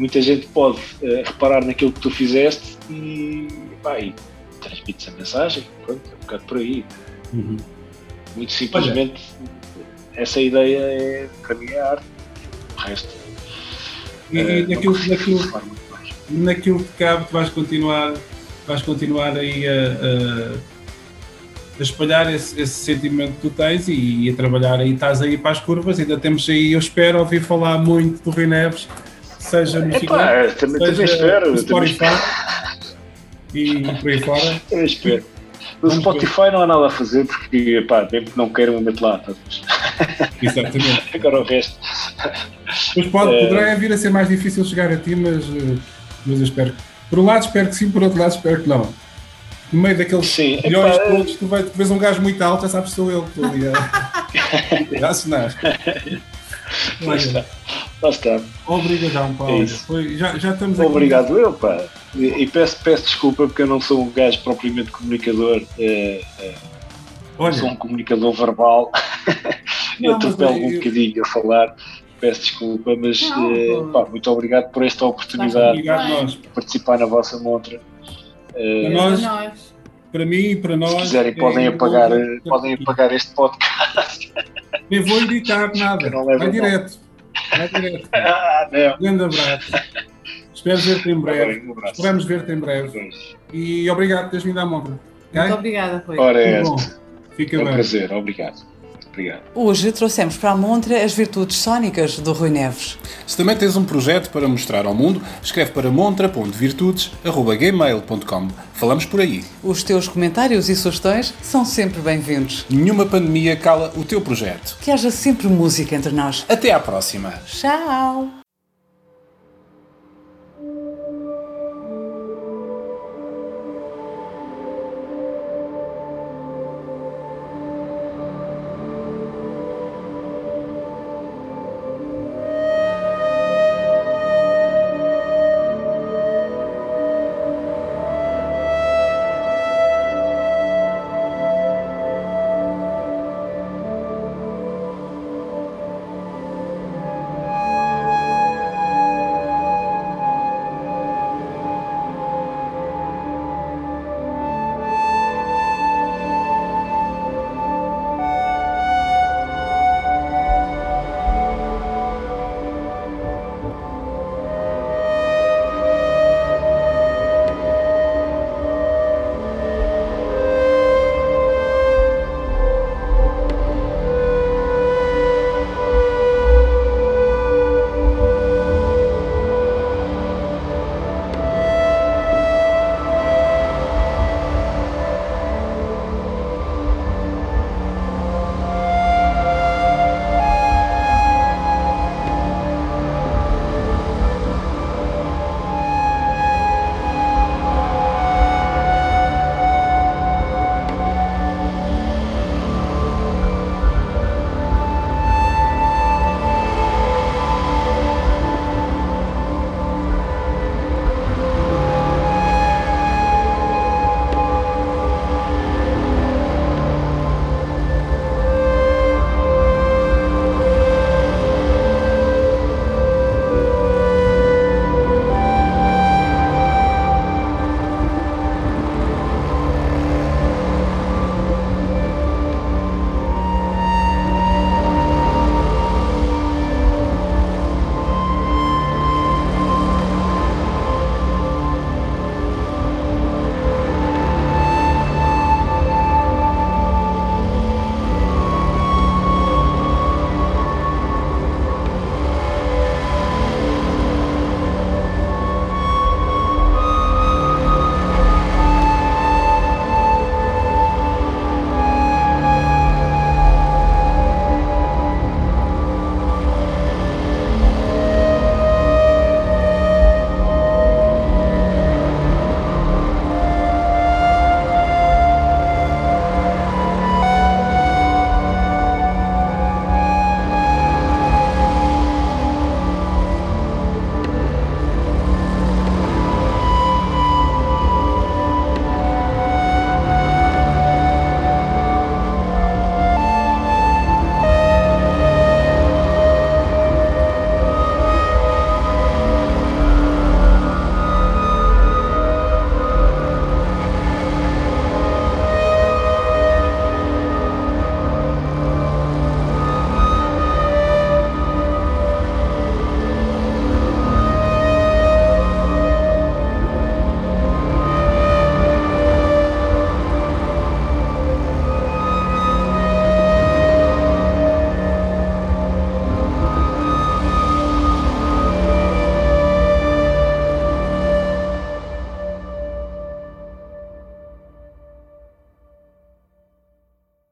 muita gente pode uh, reparar naquilo que tu fizeste e, pá, e transmites a mensagem, pronto, é um bocado por aí. Uhum. Muito simplesmente, Olha. essa ideia é, para mim é arte, o resto. E, uh, e naquilo, naquilo, naquilo que cabe tu vais continuar, vais continuar aí a, a, a espalhar esse, esse, sentimento que tu tens e, e, a trabalhar aí, estás aí para as curvas, ainda temos aí, eu espero ouvir falar muito do Rui Neves, seja no Epá, também, seja também espero, no Spotify também... e por aí fora. <laughs> Eu espero. No Spotify ver. não há nada a fazer porque, pá, mesmo que não queiram, eu meto lá. Tá? Exatamente. <laughs> Agora o resto. Mas pode, é... poderá vir a ser mais difícil chegar a ti, mas eh, mas eu espero. Por um lado espero que sim, por outro lado espero que não. No meio daqueles sim, milhões epá, todos, tu, vai, tu vês um gajo muito alto, já sabes que sou eu que estou ali a, <laughs> a assinar. Está. Lá está. Obrigadão, Paulo. É Foi, já, já estamos aqui. Obrigado eu, pá. E, e, peço, peço desculpa porque eu não sou um gajo propriamente comunicador. É, é, Olha, sou um comunicador verbal. eu atropelo um bocadinho a falar peço desculpa, mas não, uh, pá, muito obrigado por esta oportunidade de participar na vossa montra. Uh, para nós, para mim e para nós. Se quiserem, podem, apagar, podem apagar este podcast. Nem vou editar nada, vai direto. Vai direto. ah, não. Grande abraço. Espero ver-te em breve. Um Esperamos ver-te em breve. E obrigado por teres vindo à montra. Okay? Muito obrigada, foi. Ora, é Fica é um bem. prazer, obrigado. Obrigado. Hoje trouxemos para a montra as virtudes sónicas do Rui Neves. Se também tens um projeto para mostrar ao mundo, escreve para montra.virtudes.gmail.com. Falamos por aí. Os teus comentários e sugestões são sempre bem-vindos. Nenhuma pandemia cala o teu projeto. Que haja sempre música entre nós. Até à próxima. Tchau.